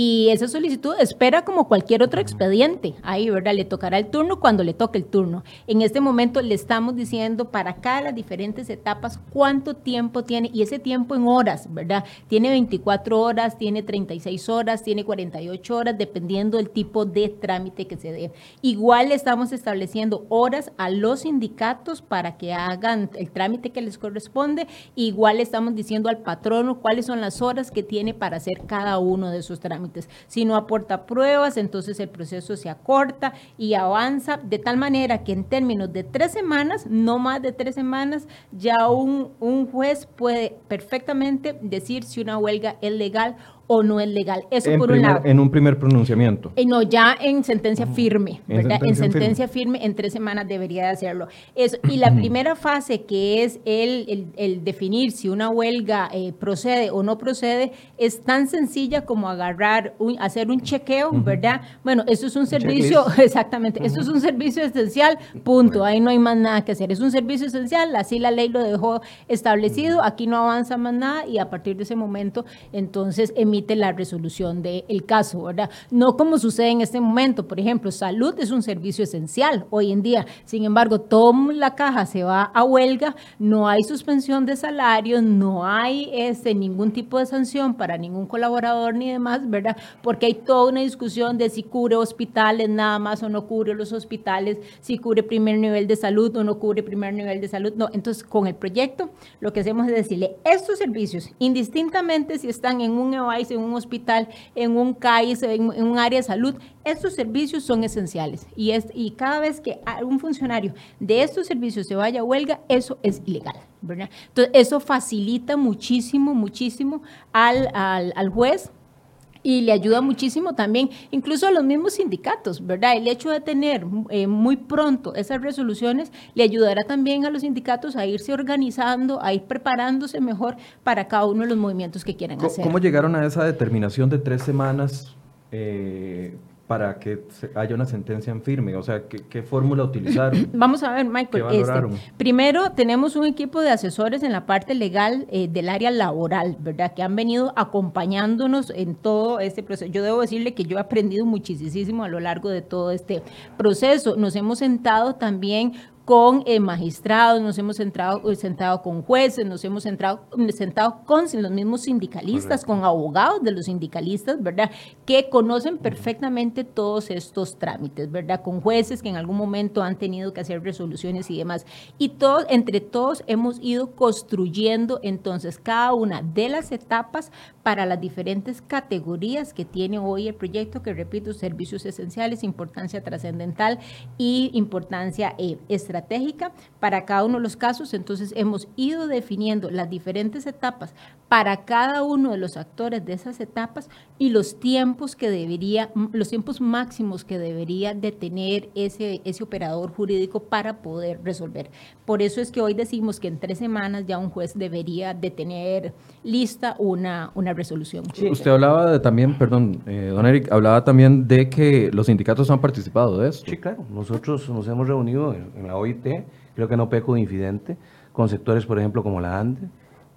y esa solicitud espera como cualquier otro expediente. Ahí, ¿verdad? Le tocará el turno cuando le toque el turno. En este momento le estamos diciendo para cada las diferentes etapas cuánto tiempo tiene, y ese tiempo en horas, ¿verdad? Tiene 24 horas, tiene 36 horas, tiene 48 horas, dependiendo del tipo de trámite que se dé. Igual estamos estableciendo horas a los sindicatos para que hagan el trámite que les corresponde. Igual estamos diciendo al patrono cuáles son las horas que tiene para hacer cada uno de esos trámites. Si no aporta pruebas, entonces el proceso se acorta y avanza de tal manera que en términos de tres semanas, no más de tres semanas, ya un, juez puede perfectamente decir si una huelga es legal o no es legal. Eso en por un lado. En un primer pronunciamiento. Eh, no, ya en sentencia firme, ¿verdad? En sentencia, firme. en tres semanas debería de hacerlo. Eso. Y la primera fase, que es el, el, definir si una huelga eh, procede o no procede, es tan sencilla como agarrar, un, hacer un chequeo, ¿verdad? Bueno, eso es un servicio, exactamente, eso es un servicio esencial, punto. Ahí no hay más nada que hacer. Es un servicio esencial, así la ley lo dejó establecido, aquí no avanza más nada y a partir de ese momento, entonces, emitir la resolución del caso, ¿verdad? No como sucede en este momento, por ejemplo, salud es un servicio esencial hoy en día, sin embargo, toda la caja se va a huelga, no hay suspensión de salarios, no hay este, ningún tipo de sanción para ningún colaborador ni demás, ¿verdad? Porque hay toda una discusión de si cubre hospitales nada más o no cubre los hospitales, si cubre primer nivel de salud o no cubre primer nivel de salud. No, entonces con el proyecto lo que hacemos es decirle, estos servicios, indistintamente si están en un En un hospital, en un CAIS, en, un área de salud, estos servicios son esenciales. Y, es, y cada vez que un funcionario de estos servicios se vaya a huelga, eso es ilegal. Entonces, eso facilita muchísimo, muchísimo al, al, al juez y le ayuda muchísimo también, incluso a los mismos sindicatos, ¿verdad? El hecho de tener eh, muy pronto esas resoluciones le ayudará también a los sindicatos a irse organizando, a ir preparándose mejor para cada uno de los movimientos que quieran hacer. ¿Cómo llegaron a esa determinación de tres semanas eh, para que haya una sentencia en firme? O sea, ¿qué, fórmula utilizaron? Vamos a ver, Michael. Este, primero, tenemos un equipo de asesores en la parte legal eh, del área laboral, ¿verdad? Que han venido acompañándonos en todo este proceso. Yo debo decirle que yo he aprendido muchísimo a lo largo de todo este proceso. Nos hemos sentado también con eh, magistrados, nos hemos sentado, sentado con jueces, nos hemos sentado, sentado con los mismos sindicalistas, con abogados de los sindicalistas, ¿verdad? Que conocen perfectamente todos estos trámites, ¿verdad? Con jueces que en algún momento han tenido que hacer resoluciones y demás. Y todos, entre todos hemos ido construyendo entonces cada una de las etapas para las diferentes categorías que tiene hoy el proyecto, que repito, servicios esenciales, importancia trascendental y importancia eh, estratégica para cada uno de los casos. Entonces hemos ido definiendo las diferentes etapas para cada uno de los actores de esas etapas y los tiempos que debería, los tiempos máximos que debería de tener ese, ese operador jurídico para poder resolver. Por eso es que hoy decimos que en tres semanas ya un juez debería de tener lista una, una resolución. Usted hablaba de también, perdón, eh, don Eric, hablaba también de que los sindicatos han participado de esto. Sí, claro. Nosotros nos hemos reunido en, la OIT, creo que no peco de infidente, con sectores, por ejemplo, como la ANDE,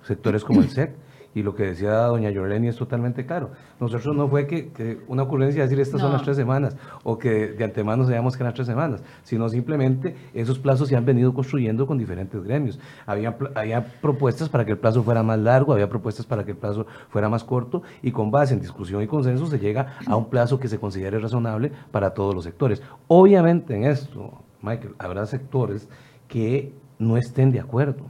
sectores como el SEC y lo que decía doña Yorleni es totalmente claro. Nosotros no fue que, una ocurrencia decir estas son las tres semanas o que de antemano sabíamos que eran tres semanas, sino simplemente esos plazos se han venido construyendo con diferentes gremios. Había, había propuestas para que el plazo fuera más largo, había propuestas para que el plazo fuera más corto y con base en discusión y consenso se llega a un plazo que se considere razonable para todos los sectores. Obviamente en esto, Michael, habrá sectores que no estén de acuerdo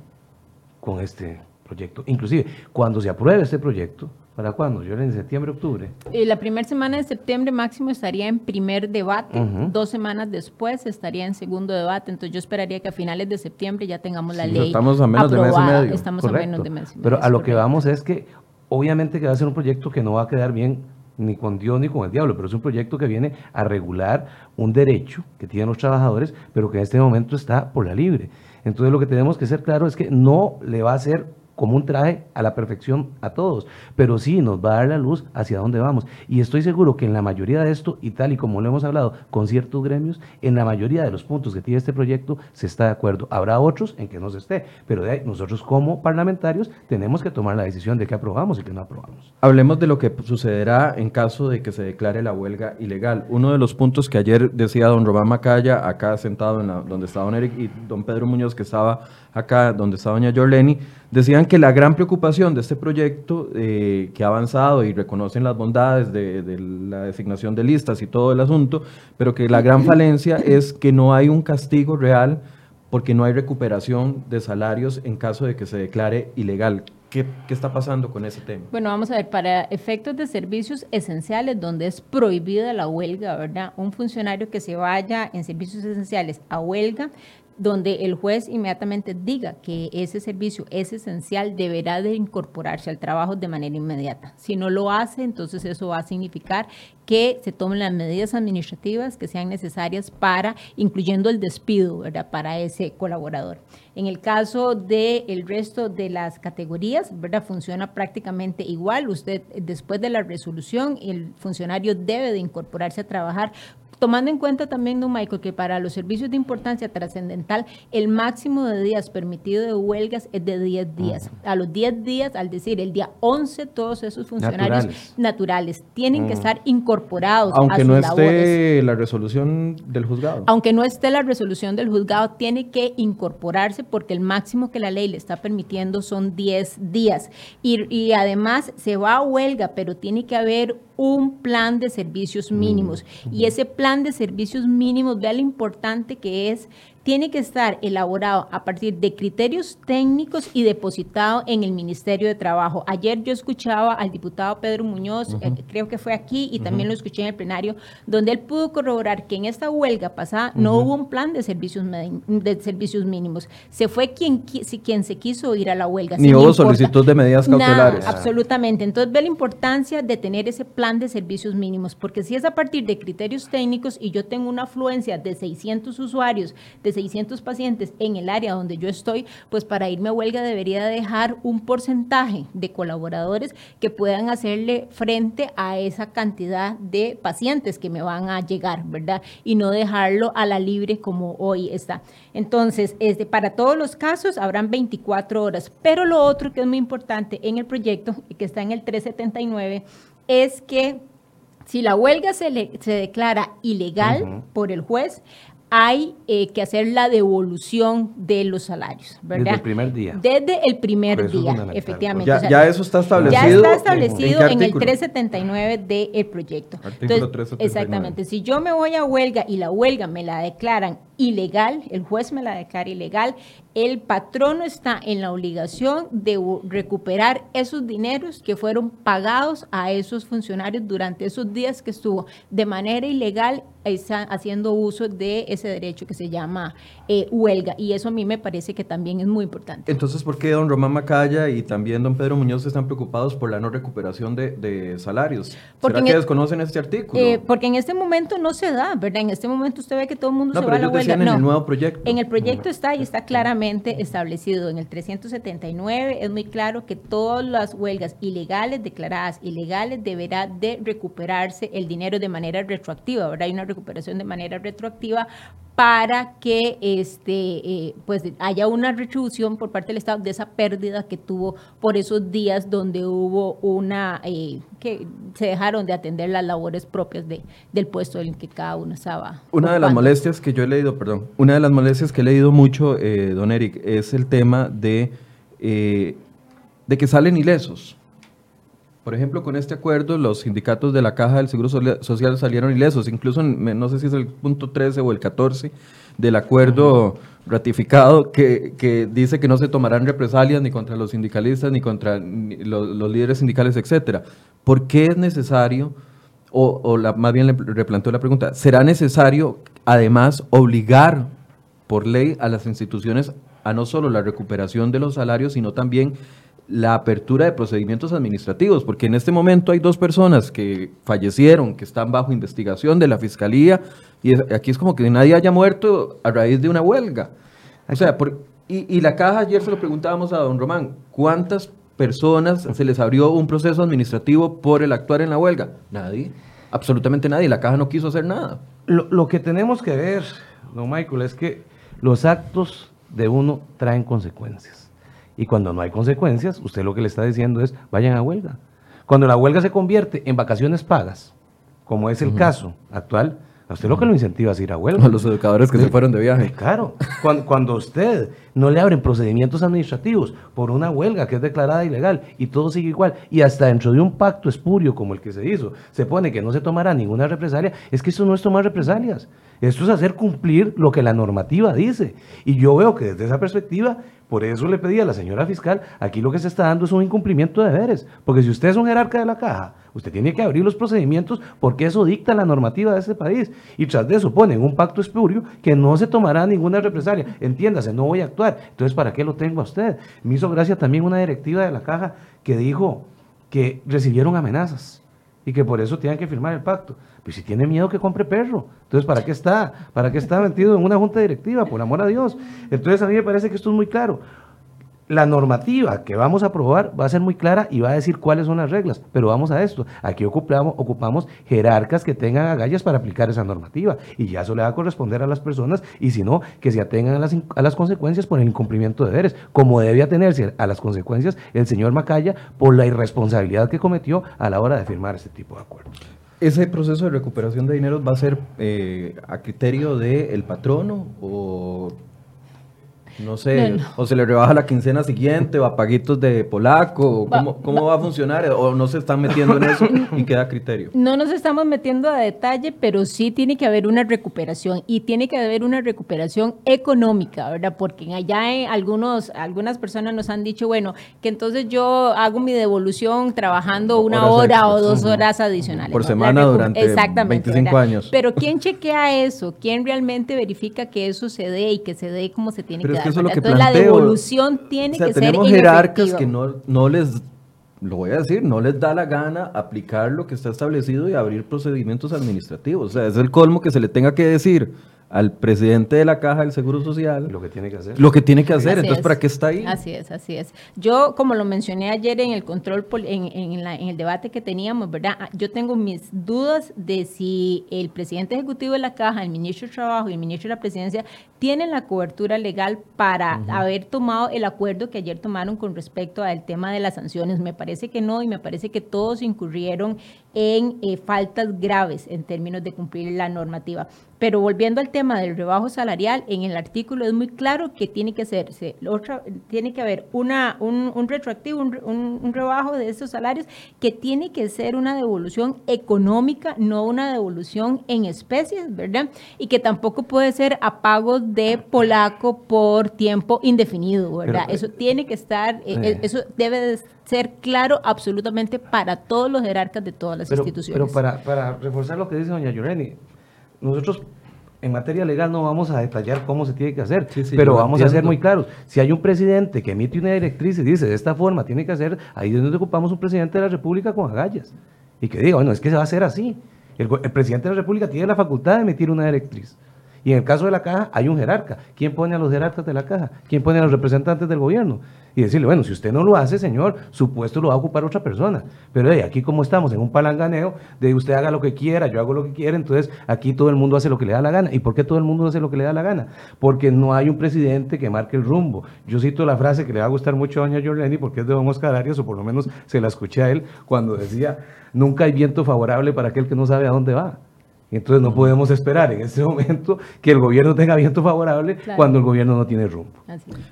con este proyecto. Inclusive, cuando se apruebe este proyecto, ¿para cuándo? Yo en septiembre, octubre. Eh, la primera semana de septiembre máximo estaría en primer debate, dos semanas después estaría en segundo debate, entonces yo esperaría que a finales de septiembre ya tengamos la ley Estamos a menos de mes y medio. Estamos a menos de mes y medio. Pero a lo que vamos es que obviamente que va a ser un proyecto que no va a quedar bien ni con Dios ni con el diablo, pero es un proyecto que viene a regular un derecho que tienen los trabajadores, pero que en este momento está por la libre. Entonces lo que tenemos que ser claro es que no le va a ser como un traje a la perfección a todos, pero sí nos va a dar la luz hacia dónde vamos. Y estoy seguro que en la mayoría de esto, y tal y como lo hemos hablado con ciertos gremios, en la mayoría de los puntos que tiene este proyecto se está de acuerdo. Habrá otros en que no se esté, pero nosotros como parlamentarios tenemos que tomar la decisión de qué aprobamos y qué no aprobamos. Hablemos de lo que sucederá en caso de que se declare la huelga ilegal. Uno de los puntos que ayer decía don Román Macaya, acá sentado en donde estaba don Eric, y don Pedro Muñoz, que estaba acá donde está doña Jorleni, decían que la gran preocupación de este proyecto, eh, que ha avanzado y reconocen las bondades de, la designación de listas y todo el asunto, pero que la gran falencia es que no hay un castigo real porque no hay recuperación de salarios en caso de que se declare ilegal. ¿Qué, ¿Qué, está pasando con ese tema? Bueno, vamos a ver, para efectos de servicios esenciales, donde es prohibida la huelga, ¿verdad? Un funcionario que se vaya en servicios esenciales a huelga donde el juez inmediatamente diga que ese servicio es esencial, deberá de incorporarse al trabajo de manera inmediata. Si no lo hace, entonces eso va a significar que se tomen las medidas administrativas que sean necesarias para, incluyendo el despido, ¿verdad? Para ese colaborador. En el caso del resto de las categorías, ¿verdad? Funciona prácticamente igual. Usted, después de la resolución, el funcionario debe de incorporarse a trabajar tomando en cuenta también, don Michael, que para los servicios de importancia trascendental, el máximo de días permitido de huelgas es de 10 días. A los 10 días, al decir el día 11, todos esos funcionarios naturales, tienen que estar incorporados Aunque no esté la resolución del juzgado. Aunque no esté la resolución del juzgado, tiene que incorporarse porque el máximo que la ley le está permitiendo son 10 días. Y, y además se va a huelga, pero tiene que haber un plan de servicios mínimos. Y ese plan de servicios mínimos, vea lo importante que es tiene que estar elaborado a partir de criterios técnicos y depositado en el Ministerio de Trabajo. Ayer yo escuchaba al diputado Pedro Muñoz, eh, creo que fue aquí y también lo escuché en el plenario, donde él pudo corroborar que en esta huelga pasada no hubo un plan de servicios, de servicios mínimos. Se fue quien, quien se quiso ir a la huelga. Ni hubo solicitud de medidas cautelares. absolutamente. Entonces ve la importancia de tener ese plan de servicios mínimos, porque si es a partir de criterios técnicos y yo tengo una afluencia de 600 usuarios, de 600 pacientes en el área donde yo estoy, pues para irme a huelga debería dejar un porcentaje de colaboradores que puedan hacerle frente a esa cantidad de pacientes que me van a llegar, ¿verdad? Y no dejarlo a la libre como hoy está. Entonces, este, para todos los casos habrán 24 horas, pero lo otro que es muy importante en el proyecto, que está en el 379, es que si la huelga se, le, se declara ilegal por el juez, hay eh, que hacer la devolución de los salarios, ¿verdad? Desde el primer día. Desde el primer día, efectivamente. Ya, eso está establecido. Ya está establecido en, el 379 del proyecto. Artículo 379. Exactamente. Si yo me voy a huelga y la huelga me la declaran ilegal, el juez me la declara ilegal, el patrono está en la obligación de recuperar esos dineros que fueron pagados a esos funcionarios durante esos días que estuvo de manera ilegal haciendo uso de ese derecho que se llama eh, huelga. Y eso a mí me parece que también es muy importante. Entonces, ¿por qué don Román Macaya y también don Pedro Muñoz están preocupados por la no recuperación de, salarios? Porque ¿Será que e- desconocen este artículo? Eh, porque en este momento no se da, ¿verdad? En este momento usted ve que todo el mundo se va a la huelga. En el nuevo proyecto. En el proyecto está y está claramente establecido. En el 379 es muy claro que todas las huelgas ilegales, declaradas ilegales, deberá de recuperarse el dinero de manera retroactiva, ¿verdad? Hay una recuperación de manera retroactiva para que este, eh, pues haya una retribución por parte del Estado de esa pérdida que tuvo por esos días donde hubo una, eh, que se dejaron de atender las labores propias de, del puesto en el que cada uno estaba. Una de las molestias que yo he leído, perdón, una de las molestias que he leído mucho, eh, don Eric, es el tema de, de que salen ilesos. Por ejemplo, con este acuerdo, los sindicatos de la Caja del Seguro Social salieron ilesos, incluso no sé si es el punto 13 o el 14 del acuerdo ratificado que, dice que no se tomarán represalias ni contra los sindicalistas ni contra los, líderes sindicales, etcétera. ¿Por qué es necesario, o, la, más bien le replanteo la pregunta, será necesario además obligar por ley a las instituciones a no solo la recuperación de los salarios, sino también la apertura de procedimientos administrativos, porque en este momento hay dos personas que fallecieron, que están bajo investigación de la fiscalía, y aquí es como que nadie haya muerto a raíz de una huelga. O sea, y, la caja, ayer se lo preguntábamos a don Román, ¿cuántas personas se les abrió un proceso administrativo por el actuar en la huelga? Nadie, absolutamente nadie, la caja no quiso hacer nada. Lo, lo que tenemos que ver, don Michael, es que los actos de uno traen consecuencias. Y cuando no hay consecuencias, usted lo que le está diciendo es, vayan a huelga. Cuando la huelga se convierte en vacaciones pagas, como es el caso actual, a usted lo que lo incentiva es ir a huelga. A los educadores que se fueron de viaje. Claro, cuando, cuando usted no le abren procedimientos administrativos por una huelga que es declarada ilegal y todo sigue igual, y hasta dentro de un pacto espurio como el que se hizo, se pone que no se tomará ninguna represalia, es que eso no es tomar represalias. Esto es hacer cumplir lo que la normativa dice. Y yo veo que desde esa perspectiva por eso le pedí a la señora fiscal, aquí lo que se está dando es un incumplimiento de deberes, porque si usted es un jerarca de la caja, usted tiene que abrir los procedimientos porque eso dicta la normativa de este país. Y tras de eso ponen un pacto espurio que no se tomará ninguna represalia. Entiéndase, no voy a actuar. Entonces, ¿para qué lo tengo a usted? Me hizo gracia también una directiva de la caja que dijo que recibieron amenazas y que por eso tienen que firmar el pacto. Pues si tiene miedo que compre perro, entonces ¿para qué está? ¿Para qué está metido en una junta directiva? Por amor a Dios. Entonces a mí me parece que esto es muy claro la normativa que vamos a aprobar va a ser muy clara y va a decir cuáles son las reglas, pero vamos a esto. Aquí ocupamos, jerarcas que tengan agallas para aplicar esa normativa y ya eso le va a corresponder a las personas y si no, que se atengan a las, a las consecuencias por el incumplimiento de deberes, como debe atenerse a las consecuencias el señor Macaya por la irresponsabilidad que cometió a la hora de firmar este tipo de acuerdos. ¿Ese proceso de recuperación de dinero va a ser eh, a criterio del patrono o no sé, o se le rebaja la quincena siguiente, o a paguitos de polaco, ¿cómo, va, a funcionar? ¿O no se están metiendo en eso y queda criterio? No nos estamos metiendo a detalle, pero sí tiene que haber una recuperación y tiene que haber una recuperación económica, ¿verdad? Porque allá algunos, algunas personas nos han dicho, bueno, que entonces yo hago mi devolución trabajando una hora o dos horas adicionales. Por semana durante Exactamente, 25 años. Pero ¿quién chequea eso? ¿Quién realmente verifica que eso se dé y que se dé como se tiene que dar? Eso es lo que planteo. La devolución tiene que ser Tenemos jerarcas que no, no les, lo voy a decir, no les da la gana aplicar lo que está establecido y abrir procedimientos administrativos. O sea, es el colmo que se le tenga que decir al presidente de la Caja del Seguro Social. Lo que tiene que hacer. Lo que tiene que hacer. Entonces, ¿para qué está ahí? Así es, así es. Yo, como lo mencioné ayer en el control, en, en, en el debate que teníamos, ¿verdad? Ah, yo tengo mis dudas de si el presidente ejecutivo de la Caja, el ministro de Trabajo y el ministro de la Presidencia tienen la cobertura legal para haber tomado el acuerdo que ayer tomaron con respecto al tema de las sanciones. Me parece que no y me parece que todos incurrieron en eh, faltas graves en términos de cumplir la normativa. Pero volviendo al tema del rebajo salarial, en el artículo es muy claro que tiene que hacerse, otra, tiene que haber una, un, retroactivo, un, rebajo de esos salarios que tiene que ser una devolución económica, no una devolución en especies, ¿verdad? Y que tampoco puede ser a pago de polaco por tiempo indefinido, ¿verdad? eso tiene que estar, eh, eh. eso debe ser claro absolutamente para todos los jerarcas de todas las instituciones. Pero para, para reforzar lo que dice doña Lloreni, nosotros en materia legal no vamos a detallar cómo se tiene que hacer, pero vamos a ser muy claros. Si hay un presidente que emite una directriz y dice de esta forma tiene que hacer, ahí es donde ocupamos un presidente de la República con agallas. Y que diga, bueno, es que se va a hacer así. El, el presidente de la República tiene la facultad de emitir una directriz. Y en el caso de la caja hay un jerarca. ¿Quién pone a los jerarcas de la caja? ¿Quién pone a los representantes del gobierno? Y decirle, bueno, si usted no lo hace, señor, su puesto lo va a ocupar otra persona. Pero de aquí como estamos en un palanganeo, de usted haga lo que quiera, yo hago lo que quiera, entonces aquí todo el mundo hace lo que le da la gana. ¿Y por qué todo el mundo hace lo que le da la gana? Porque no hay un presidente que marque el rumbo. Yo cito la frase que le va a gustar mucho a doña Jorleni porque es de don Oscar Arias, o por lo menos se la escuché a él cuando decía, nunca hay viento favorable para aquel que no sabe a dónde va. Entonces no podemos esperar en este momento que el gobierno tenga viento favorable cuando el gobierno no tiene rumbo.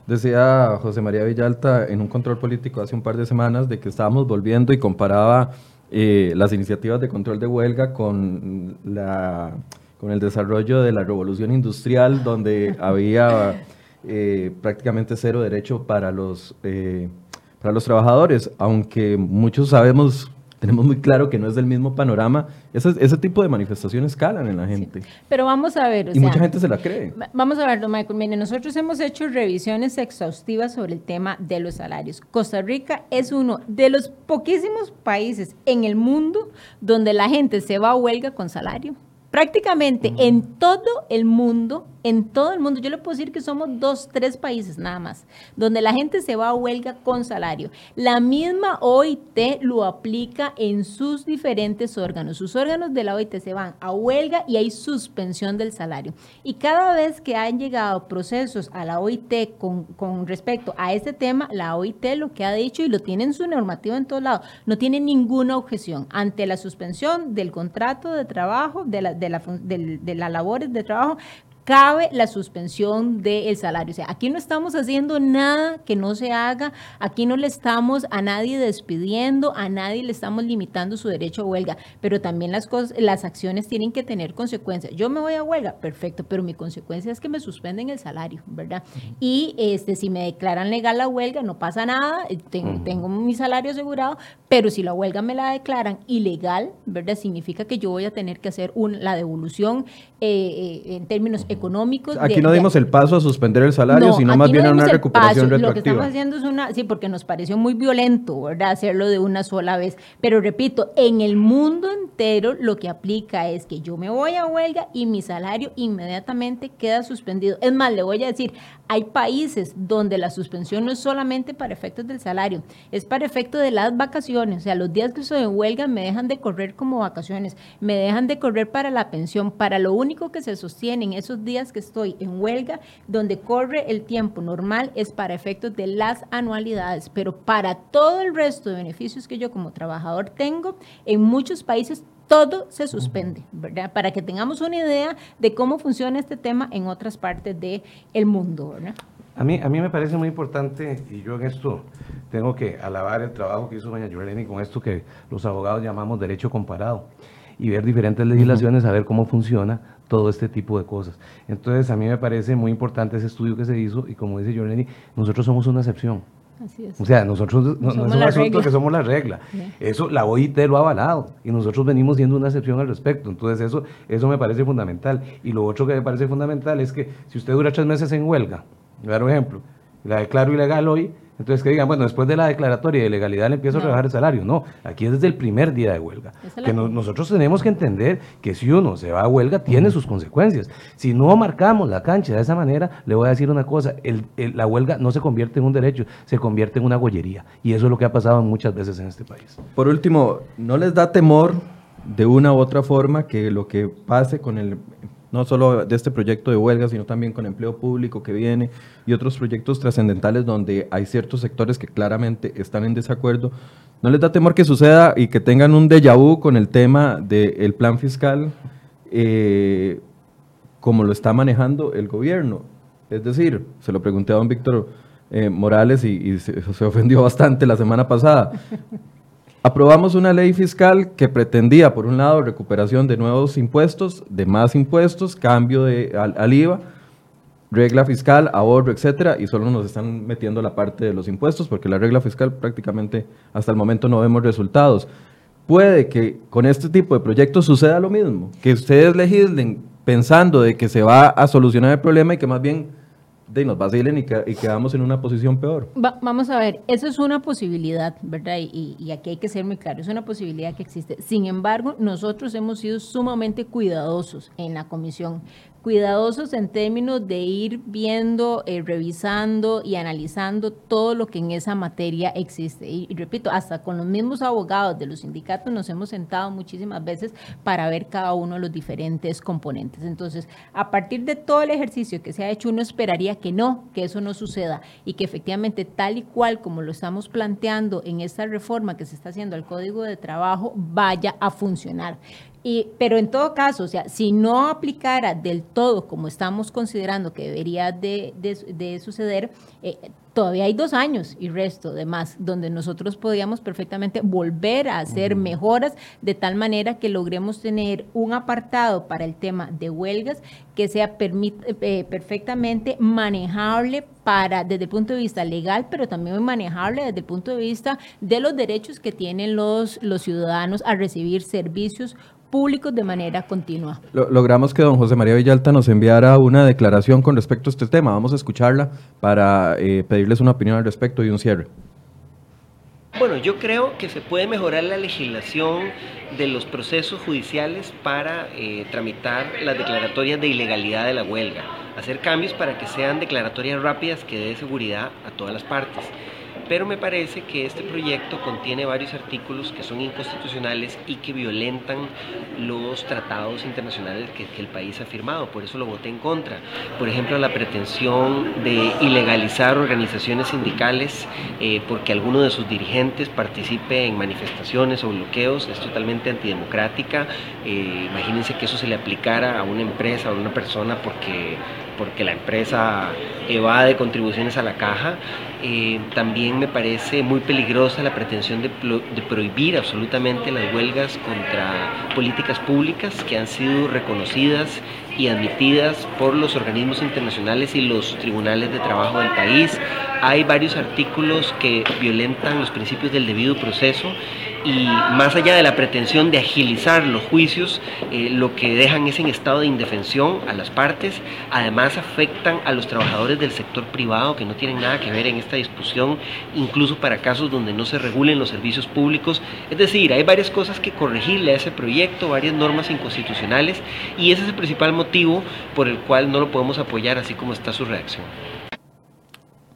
Decía José María Villalta en un control político hace un par de semanas de que estábamos volviendo y comparaba eh, las iniciativas de control de huelga con, la, con el desarrollo de la revolución industrial donde había eh, prácticamente cero derecho para los, eh, para los trabajadores, aunque muchos sabemos tenemos muy claro que no es del mismo panorama. Ese, ese tipo de manifestaciones calan en la gente. Pero vamos a ver. y mucha gente se la cree. Vamos a ver, Michael. Mire, nosotros hemos hecho revisiones exhaustivas sobre el tema de los salarios. Costa Rica es uno de los poquísimos países en el mundo donde la gente se va a huelga con salario. Prácticamente en todo el mundo en todo el mundo, yo le puedo decir que somos dos, tres países nada más, donde la gente se va a huelga con salario. La misma OIT lo aplica en sus diferentes órganos. Sus órganos de la OIT se van a huelga y hay suspensión del salario. Y cada vez que han llegado procesos a la OIT con, respecto a este tema, la OIT lo que ha dicho y lo tiene en su normativa en todos lados, no tiene ninguna objeción ante la suspensión del contrato de trabajo, de, la, de, la, de las labores de trabajo, cabe la suspensión del salario. O sea, aquí no estamos haciendo nada que no se haga, aquí no le estamos a nadie despidiendo, a nadie le estamos limitando su derecho a huelga, pero también las, cosas, las acciones tienen que tener consecuencias. Yo me voy a huelga, perfecto, pero mi consecuencia es que me suspenden el salario, ¿verdad? Y este, si me declaran legal la huelga, no pasa nada, eh, tengo, tengo mi salario asegurado, pero si la huelga me la declaran ilegal, ¿verdad? Significa que yo voy a tener que hacer un, la devolución eh, eh, en términos económicos. Aquí no dimos el paso a suspender el salario, sino más bien a una recuperación retroactiva. Lo que estamos haciendo es una, sí, porque nos pareció muy violento, ¿verdad? Hacerlo de una sola vez. Pero repito, en el mundo entero lo que aplica es que yo me voy a huelga y mi salario inmediatamente queda suspendido. Es más, le voy a decir, hay países donde la suspensión no es solamente para efectos del salario, es para efectos de las vacaciones. O sea, los días que estoy en huelga me dejan de correr como vacaciones, me dejan de correr para la pensión, para lo único que se sostiene en esos días que estoy en huelga, donde corre el tiempo normal es para efectos de las anualidades, pero para todo el resto de beneficios que yo como trabajador tengo, en muchos países todo se suspende, ¿verdad? Para que tengamos una idea de cómo funciona este tema en otras partes del el mundo, ¿verdad? A mí, a mí me parece muy importante, y yo en esto tengo que alabar el trabajo que hizo doña Yoleni con esto que los abogados llamamos derecho comparado, y ver diferentes legislaciones, a ver cómo funciona todo este tipo de cosas. Entonces, a mí me parece muy importante ese estudio que se hizo, y como dice Yoleni, nosotros somos una excepción. O sea, nosotros no, es un asunto que somos la regla. Eso la OIT lo ha avalado y nosotros venimos siendo una excepción al respecto. Entonces eso, eso me parece fundamental. Y lo otro que me parece fundamental es que si usted dura tres meses en huelga, un ejemplo, la declaro ilegal hoy, entonces que digan, bueno, después de la declaratoria de legalidad le empiezo a rebajar el salario. No, aquí es desde el primer día de huelga. Que nosotros tenemos que entender que si uno se va a huelga tiene sus consecuencias. Si no marcamos la cancha de esa manera, le voy a decir una cosa, la huelga no se convierte en un derecho, se convierte en una gollería. Y eso es lo que ha pasado muchas veces en este país. Por último, ¿no les da temor de una u otra forma que lo que pase con el no solo de este proyecto de huelga, sino también con empleo público que viene y otros proyectos trascendentales donde hay ciertos sectores que claramente están en desacuerdo. ¿No les da temor que suceda y que tengan un déjà vu con el tema del plan fiscal eh, como lo está manejando el gobierno? Es decir, se lo pregunté a don Víctor eh, Morales y, se ofendió bastante la semana pasada. Aprobamos una ley fiscal que pretendía, por un lado, recuperación de nuevos impuestos, de más impuestos, cambio de, al, IVA, regla fiscal, ahorro, etcétera, y solo nos están metiendo la parte de los impuestos, porque la regla fiscal prácticamente hasta el momento no vemos resultados. Puede que con este tipo de proyectos suceda lo mismo, que ustedes legislen pensando de que se va a solucionar el problema y que más bien de nos vacilen y, quedamos en una posición peor. vamos a ver, eso es una posibilidad, ¿verdad? Y, y, aquí hay que ser muy claro, es una posibilidad que existe. Sin embargo, nosotros hemos sido sumamente cuidadosos en la comisión cuidadosos en términos de ir viendo, eh, revisando y analizando todo lo que en esa materia existe. Y, repito, hasta con los mismos abogados de los sindicatos nos hemos sentado muchísimas veces para ver cada uno de los diferentes componentes. Entonces, a partir de todo el ejercicio que se ha hecho, uno esperaría que no, que eso no suceda y que efectivamente tal y cual como lo estamos planteando en esta reforma que se está haciendo al Código de Trabajo, vaya a funcionar. Y, pero en todo caso, o sea, si no aplicara del todo como estamos considerando que debería de, de, suceder, eh, todavía hay dos años y resto de más, donde nosotros podríamos perfectamente volver a hacer mejoras de tal manera que logremos tener un apartado para el tema de huelgas que sea eh, perfectamente manejable para desde el punto de vista legal, pero también manejable desde el punto de vista de los derechos que tienen los, los ciudadanos a recibir servicios públicos de manera continua. logramos que don José María Villalta nos enviara una declaración con respecto a este tema. Vamos a escucharla para eh, pedirles una opinión al respecto y un cierre. Bueno, yo creo que se puede mejorar la legislación de los procesos judiciales para eh, tramitar las declaratorias de ilegalidad de la huelga, hacer cambios para que sean declaratorias rápidas que dé seguridad a todas las partes pero me parece que este proyecto contiene varios artículos que son inconstitucionales y que violentan los tratados internacionales que, el país ha firmado, por eso lo voté en contra. Por ejemplo, la pretensión de ilegalizar organizaciones sindicales eh, porque alguno de sus dirigentes participe en manifestaciones o bloqueos es totalmente antidemocrática. Eh, imagínense que eso se le aplicara a una empresa o a una persona porque porque la empresa evade contribuciones a la caja. Eh, también me parece muy peligrosa la pretensión de, prohibir absolutamente las huelgas contra políticas públicas que han sido reconocidas y admitidas por los organismos internacionales y los tribunales de trabajo del país. hay varios artículos que violentan los principios del debido proceso y más allá de la pretensión de agilizar los juicios, eh, lo que dejan es en estado de indefensión a las partes, además afectan a los trabajadores del sector privado que no tienen nada que ver en esta discusión, incluso para casos donde no se regulen los servicios públicos. Es decir, hay varias cosas que corregirle a ese proyecto, varias normas inconstitucionales y ese es el principal motivo por el cual no lo podemos apoyar así como está su reacción.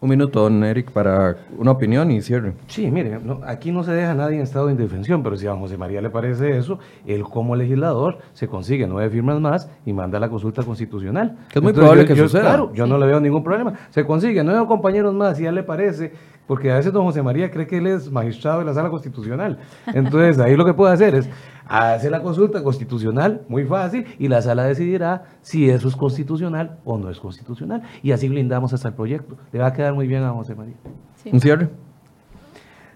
Un minuto, don Eric, para una opinión y cierre. Sí, mire, aquí no se deja nadie en estado de indefensión, pero si a José María le parece eso, él como legislador se consigue nueve firmas más y manda la consulta constitucional. Que es muy probable que suceda. Claro, yo no le veo ningún problema. Se consigue nueve compañeros más y a él le parece porque a veces don José María cree que él es magistrado de la sala constitucional. Entonces ahí lo que puede hacer es hacer la consulta constitucional, muy fácil, y la sala decidirá si eso es constitucional o no es constitucional. Y así blindamos hasta el proyecto. Le va a quedar muy bien a José María. ¿Un cierre?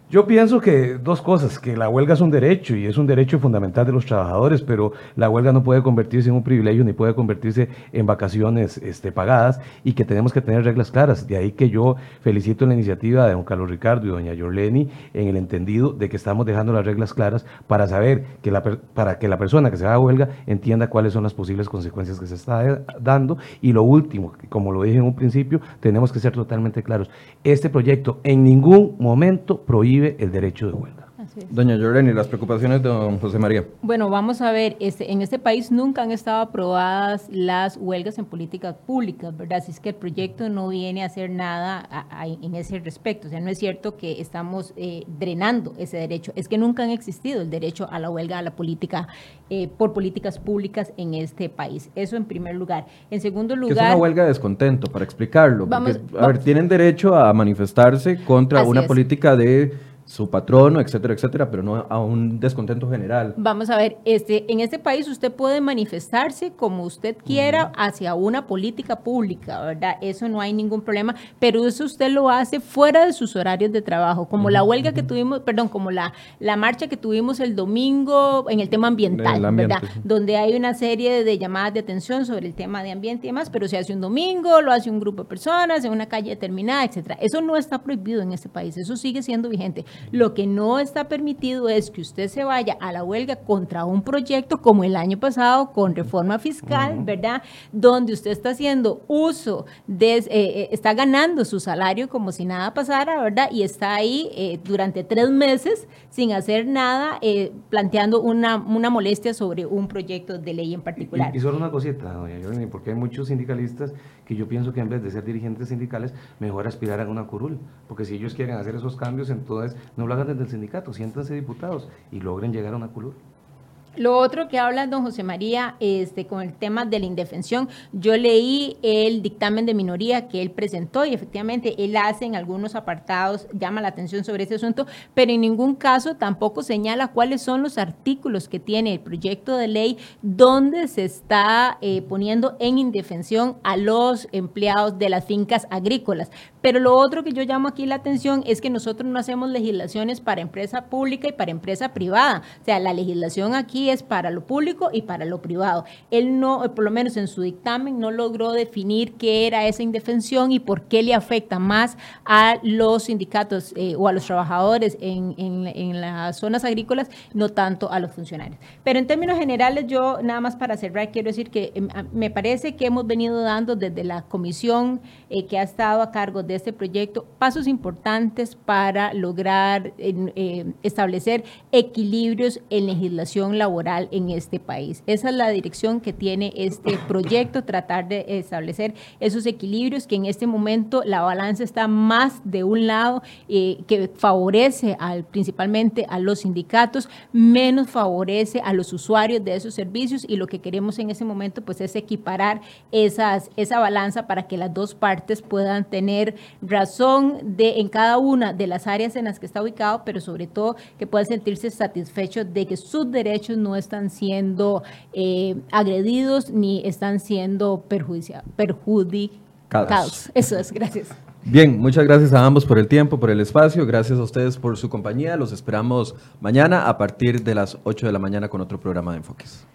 Yo pienso que dos cosas, que la huelga es un derecho y es un derecho fundamental de los trabajadores, pero la huelga no puede convertirse en un privilegio ni puede convertirse en vacaciones este, pagadas y que tenemos que tener reglas claras. De ahí que yo felicito la iniciativa de don Carlos Ricardo y doña Yorleni en el entendido de que estamos dejando las reglas claras para saber que la, para que la persona que se va a huelga entienda cuáles son las posibles consecuencias que se está dando. Y lo último, como lo dije en un principio, tenemos que ser totalmente claros. Este proyecto en ningún momento prohíbe el derecho de huelga. Doña Lloreni, las preocupaciones de don José María. Bueno, vamos a ver, este, en este país nunca han estado aprobadas las huelgas en políticas públicas, ¿verdad? Así es que el proyecto no viene a hacer nada en ese respecto. O sea, no es cierto que estamos eh, drenando ese derecho, es que nunca han existido el derecho a la huelga, a la política, eh, por políticas públicas en este país. Eso en primer lugar. En segundo lugar... es una huelga de descontento, para explicarlo. Vamos, a ver, tienen derecho a manifestarse contra una política de su patrono, etcétera, etcétera, pero no a un descontento general. Vamos a ver, este, en este país usted puede manifestarse como usted quiera hacia una política pública, ¿verdad? Eso no hay ningún problema, pero eso usted lo hace fuera de sus horarios de trabajo, como la huelga que tuvimos, perdón, como la, la marcha que tuvimos el domingo en el tema ambiental, ¿verdad? Donde hay una serie de llamadas de atención sobre el tema de ambiente y demás, pero se hace un domingo, lo hace un grupo de personas en una calle determinada, etcétera. Eso no está prohibido en este país, eso sigue siendo vigente. Lo que no está permitido es que usted se vaya a la huelga contra un proyecto como el año pasado con reforma fiscal, ¿verdad? Donde usted está haciendo uso de, eh, eh, está ganando su salario como si nada pasara, ¿verdad? Y está ahí eh, durante tres meses sin hacer nada, planteando una, una molestia sobre un proyecto de ley en particular. Y, solo una cosita, doña Yorni, porque hay muchos sindicalistas que yo pienso que en vez de ser dirigentes sindicales, mejor aspirar a una curul, porque si ellos quieren hacer esos cambios, entonces no lo hagan desde el sindicato, siéntanse diputados y logren llegar a una curul. Lo otro que habla don José María este, con el tema de la indefensión, yo leí el dictamen de minoría que él presentó y efectivamente él hace en algunos apartados, llama la atención sobre ese asunto, pero en ningún caso tampoco señala cuáles son los artículos que tiene el proyecto de ley donde se está eh, poniendo en indefensión a los empleados de las fincas agrícolas. Pero lo otro que yo llamo aquí la atención es que nosotros no hacemos legislaciones para empresa pública y para empresa privada. O sea, la legislación aquí es para lo público y para lo privado. Él no, por lo menos en su dictamen, no logró definir qué era esa indefensión y por qué le afecta más a los sindicatos eh, o a los trabajadores en, las zonas agrícolas, no tanto a los funcionarios. Pero en términos generales, yo nada más para cerrar, quiero decir que em, me parece que hemos venido dando desde la comisión eh, que ha estado a cargo de este proyecto pasos importantes para lograr eh, establecer equilibrios en legislación laboral en este país. Esa es la dirección que tiene este proyecto, tratar de establecer esos equilibrios, que en este momento la balanza está más de un lado, eh, que favorece al, principalmente a los sindicatos, menos favorece a los usuarios de esos servicios y lo que queremos en ese momento pues es equiparar esas, esa balanza para que las dos partes puedan tener razón de, en cada una de las áreas en las que está ubicado, pero sobre todo que puedan sentirse satisfechos de que sus derechos no están siendo eh, agredidos ni están siendo perjudicados. Eso es, gracias. Bien, muchas gracias a ambos por el tiempo, por el espacio. Gracias a ustedes por su compañía. Los esperamos mañana a partir de las 8 de la mañana con otro programa de Enfoques.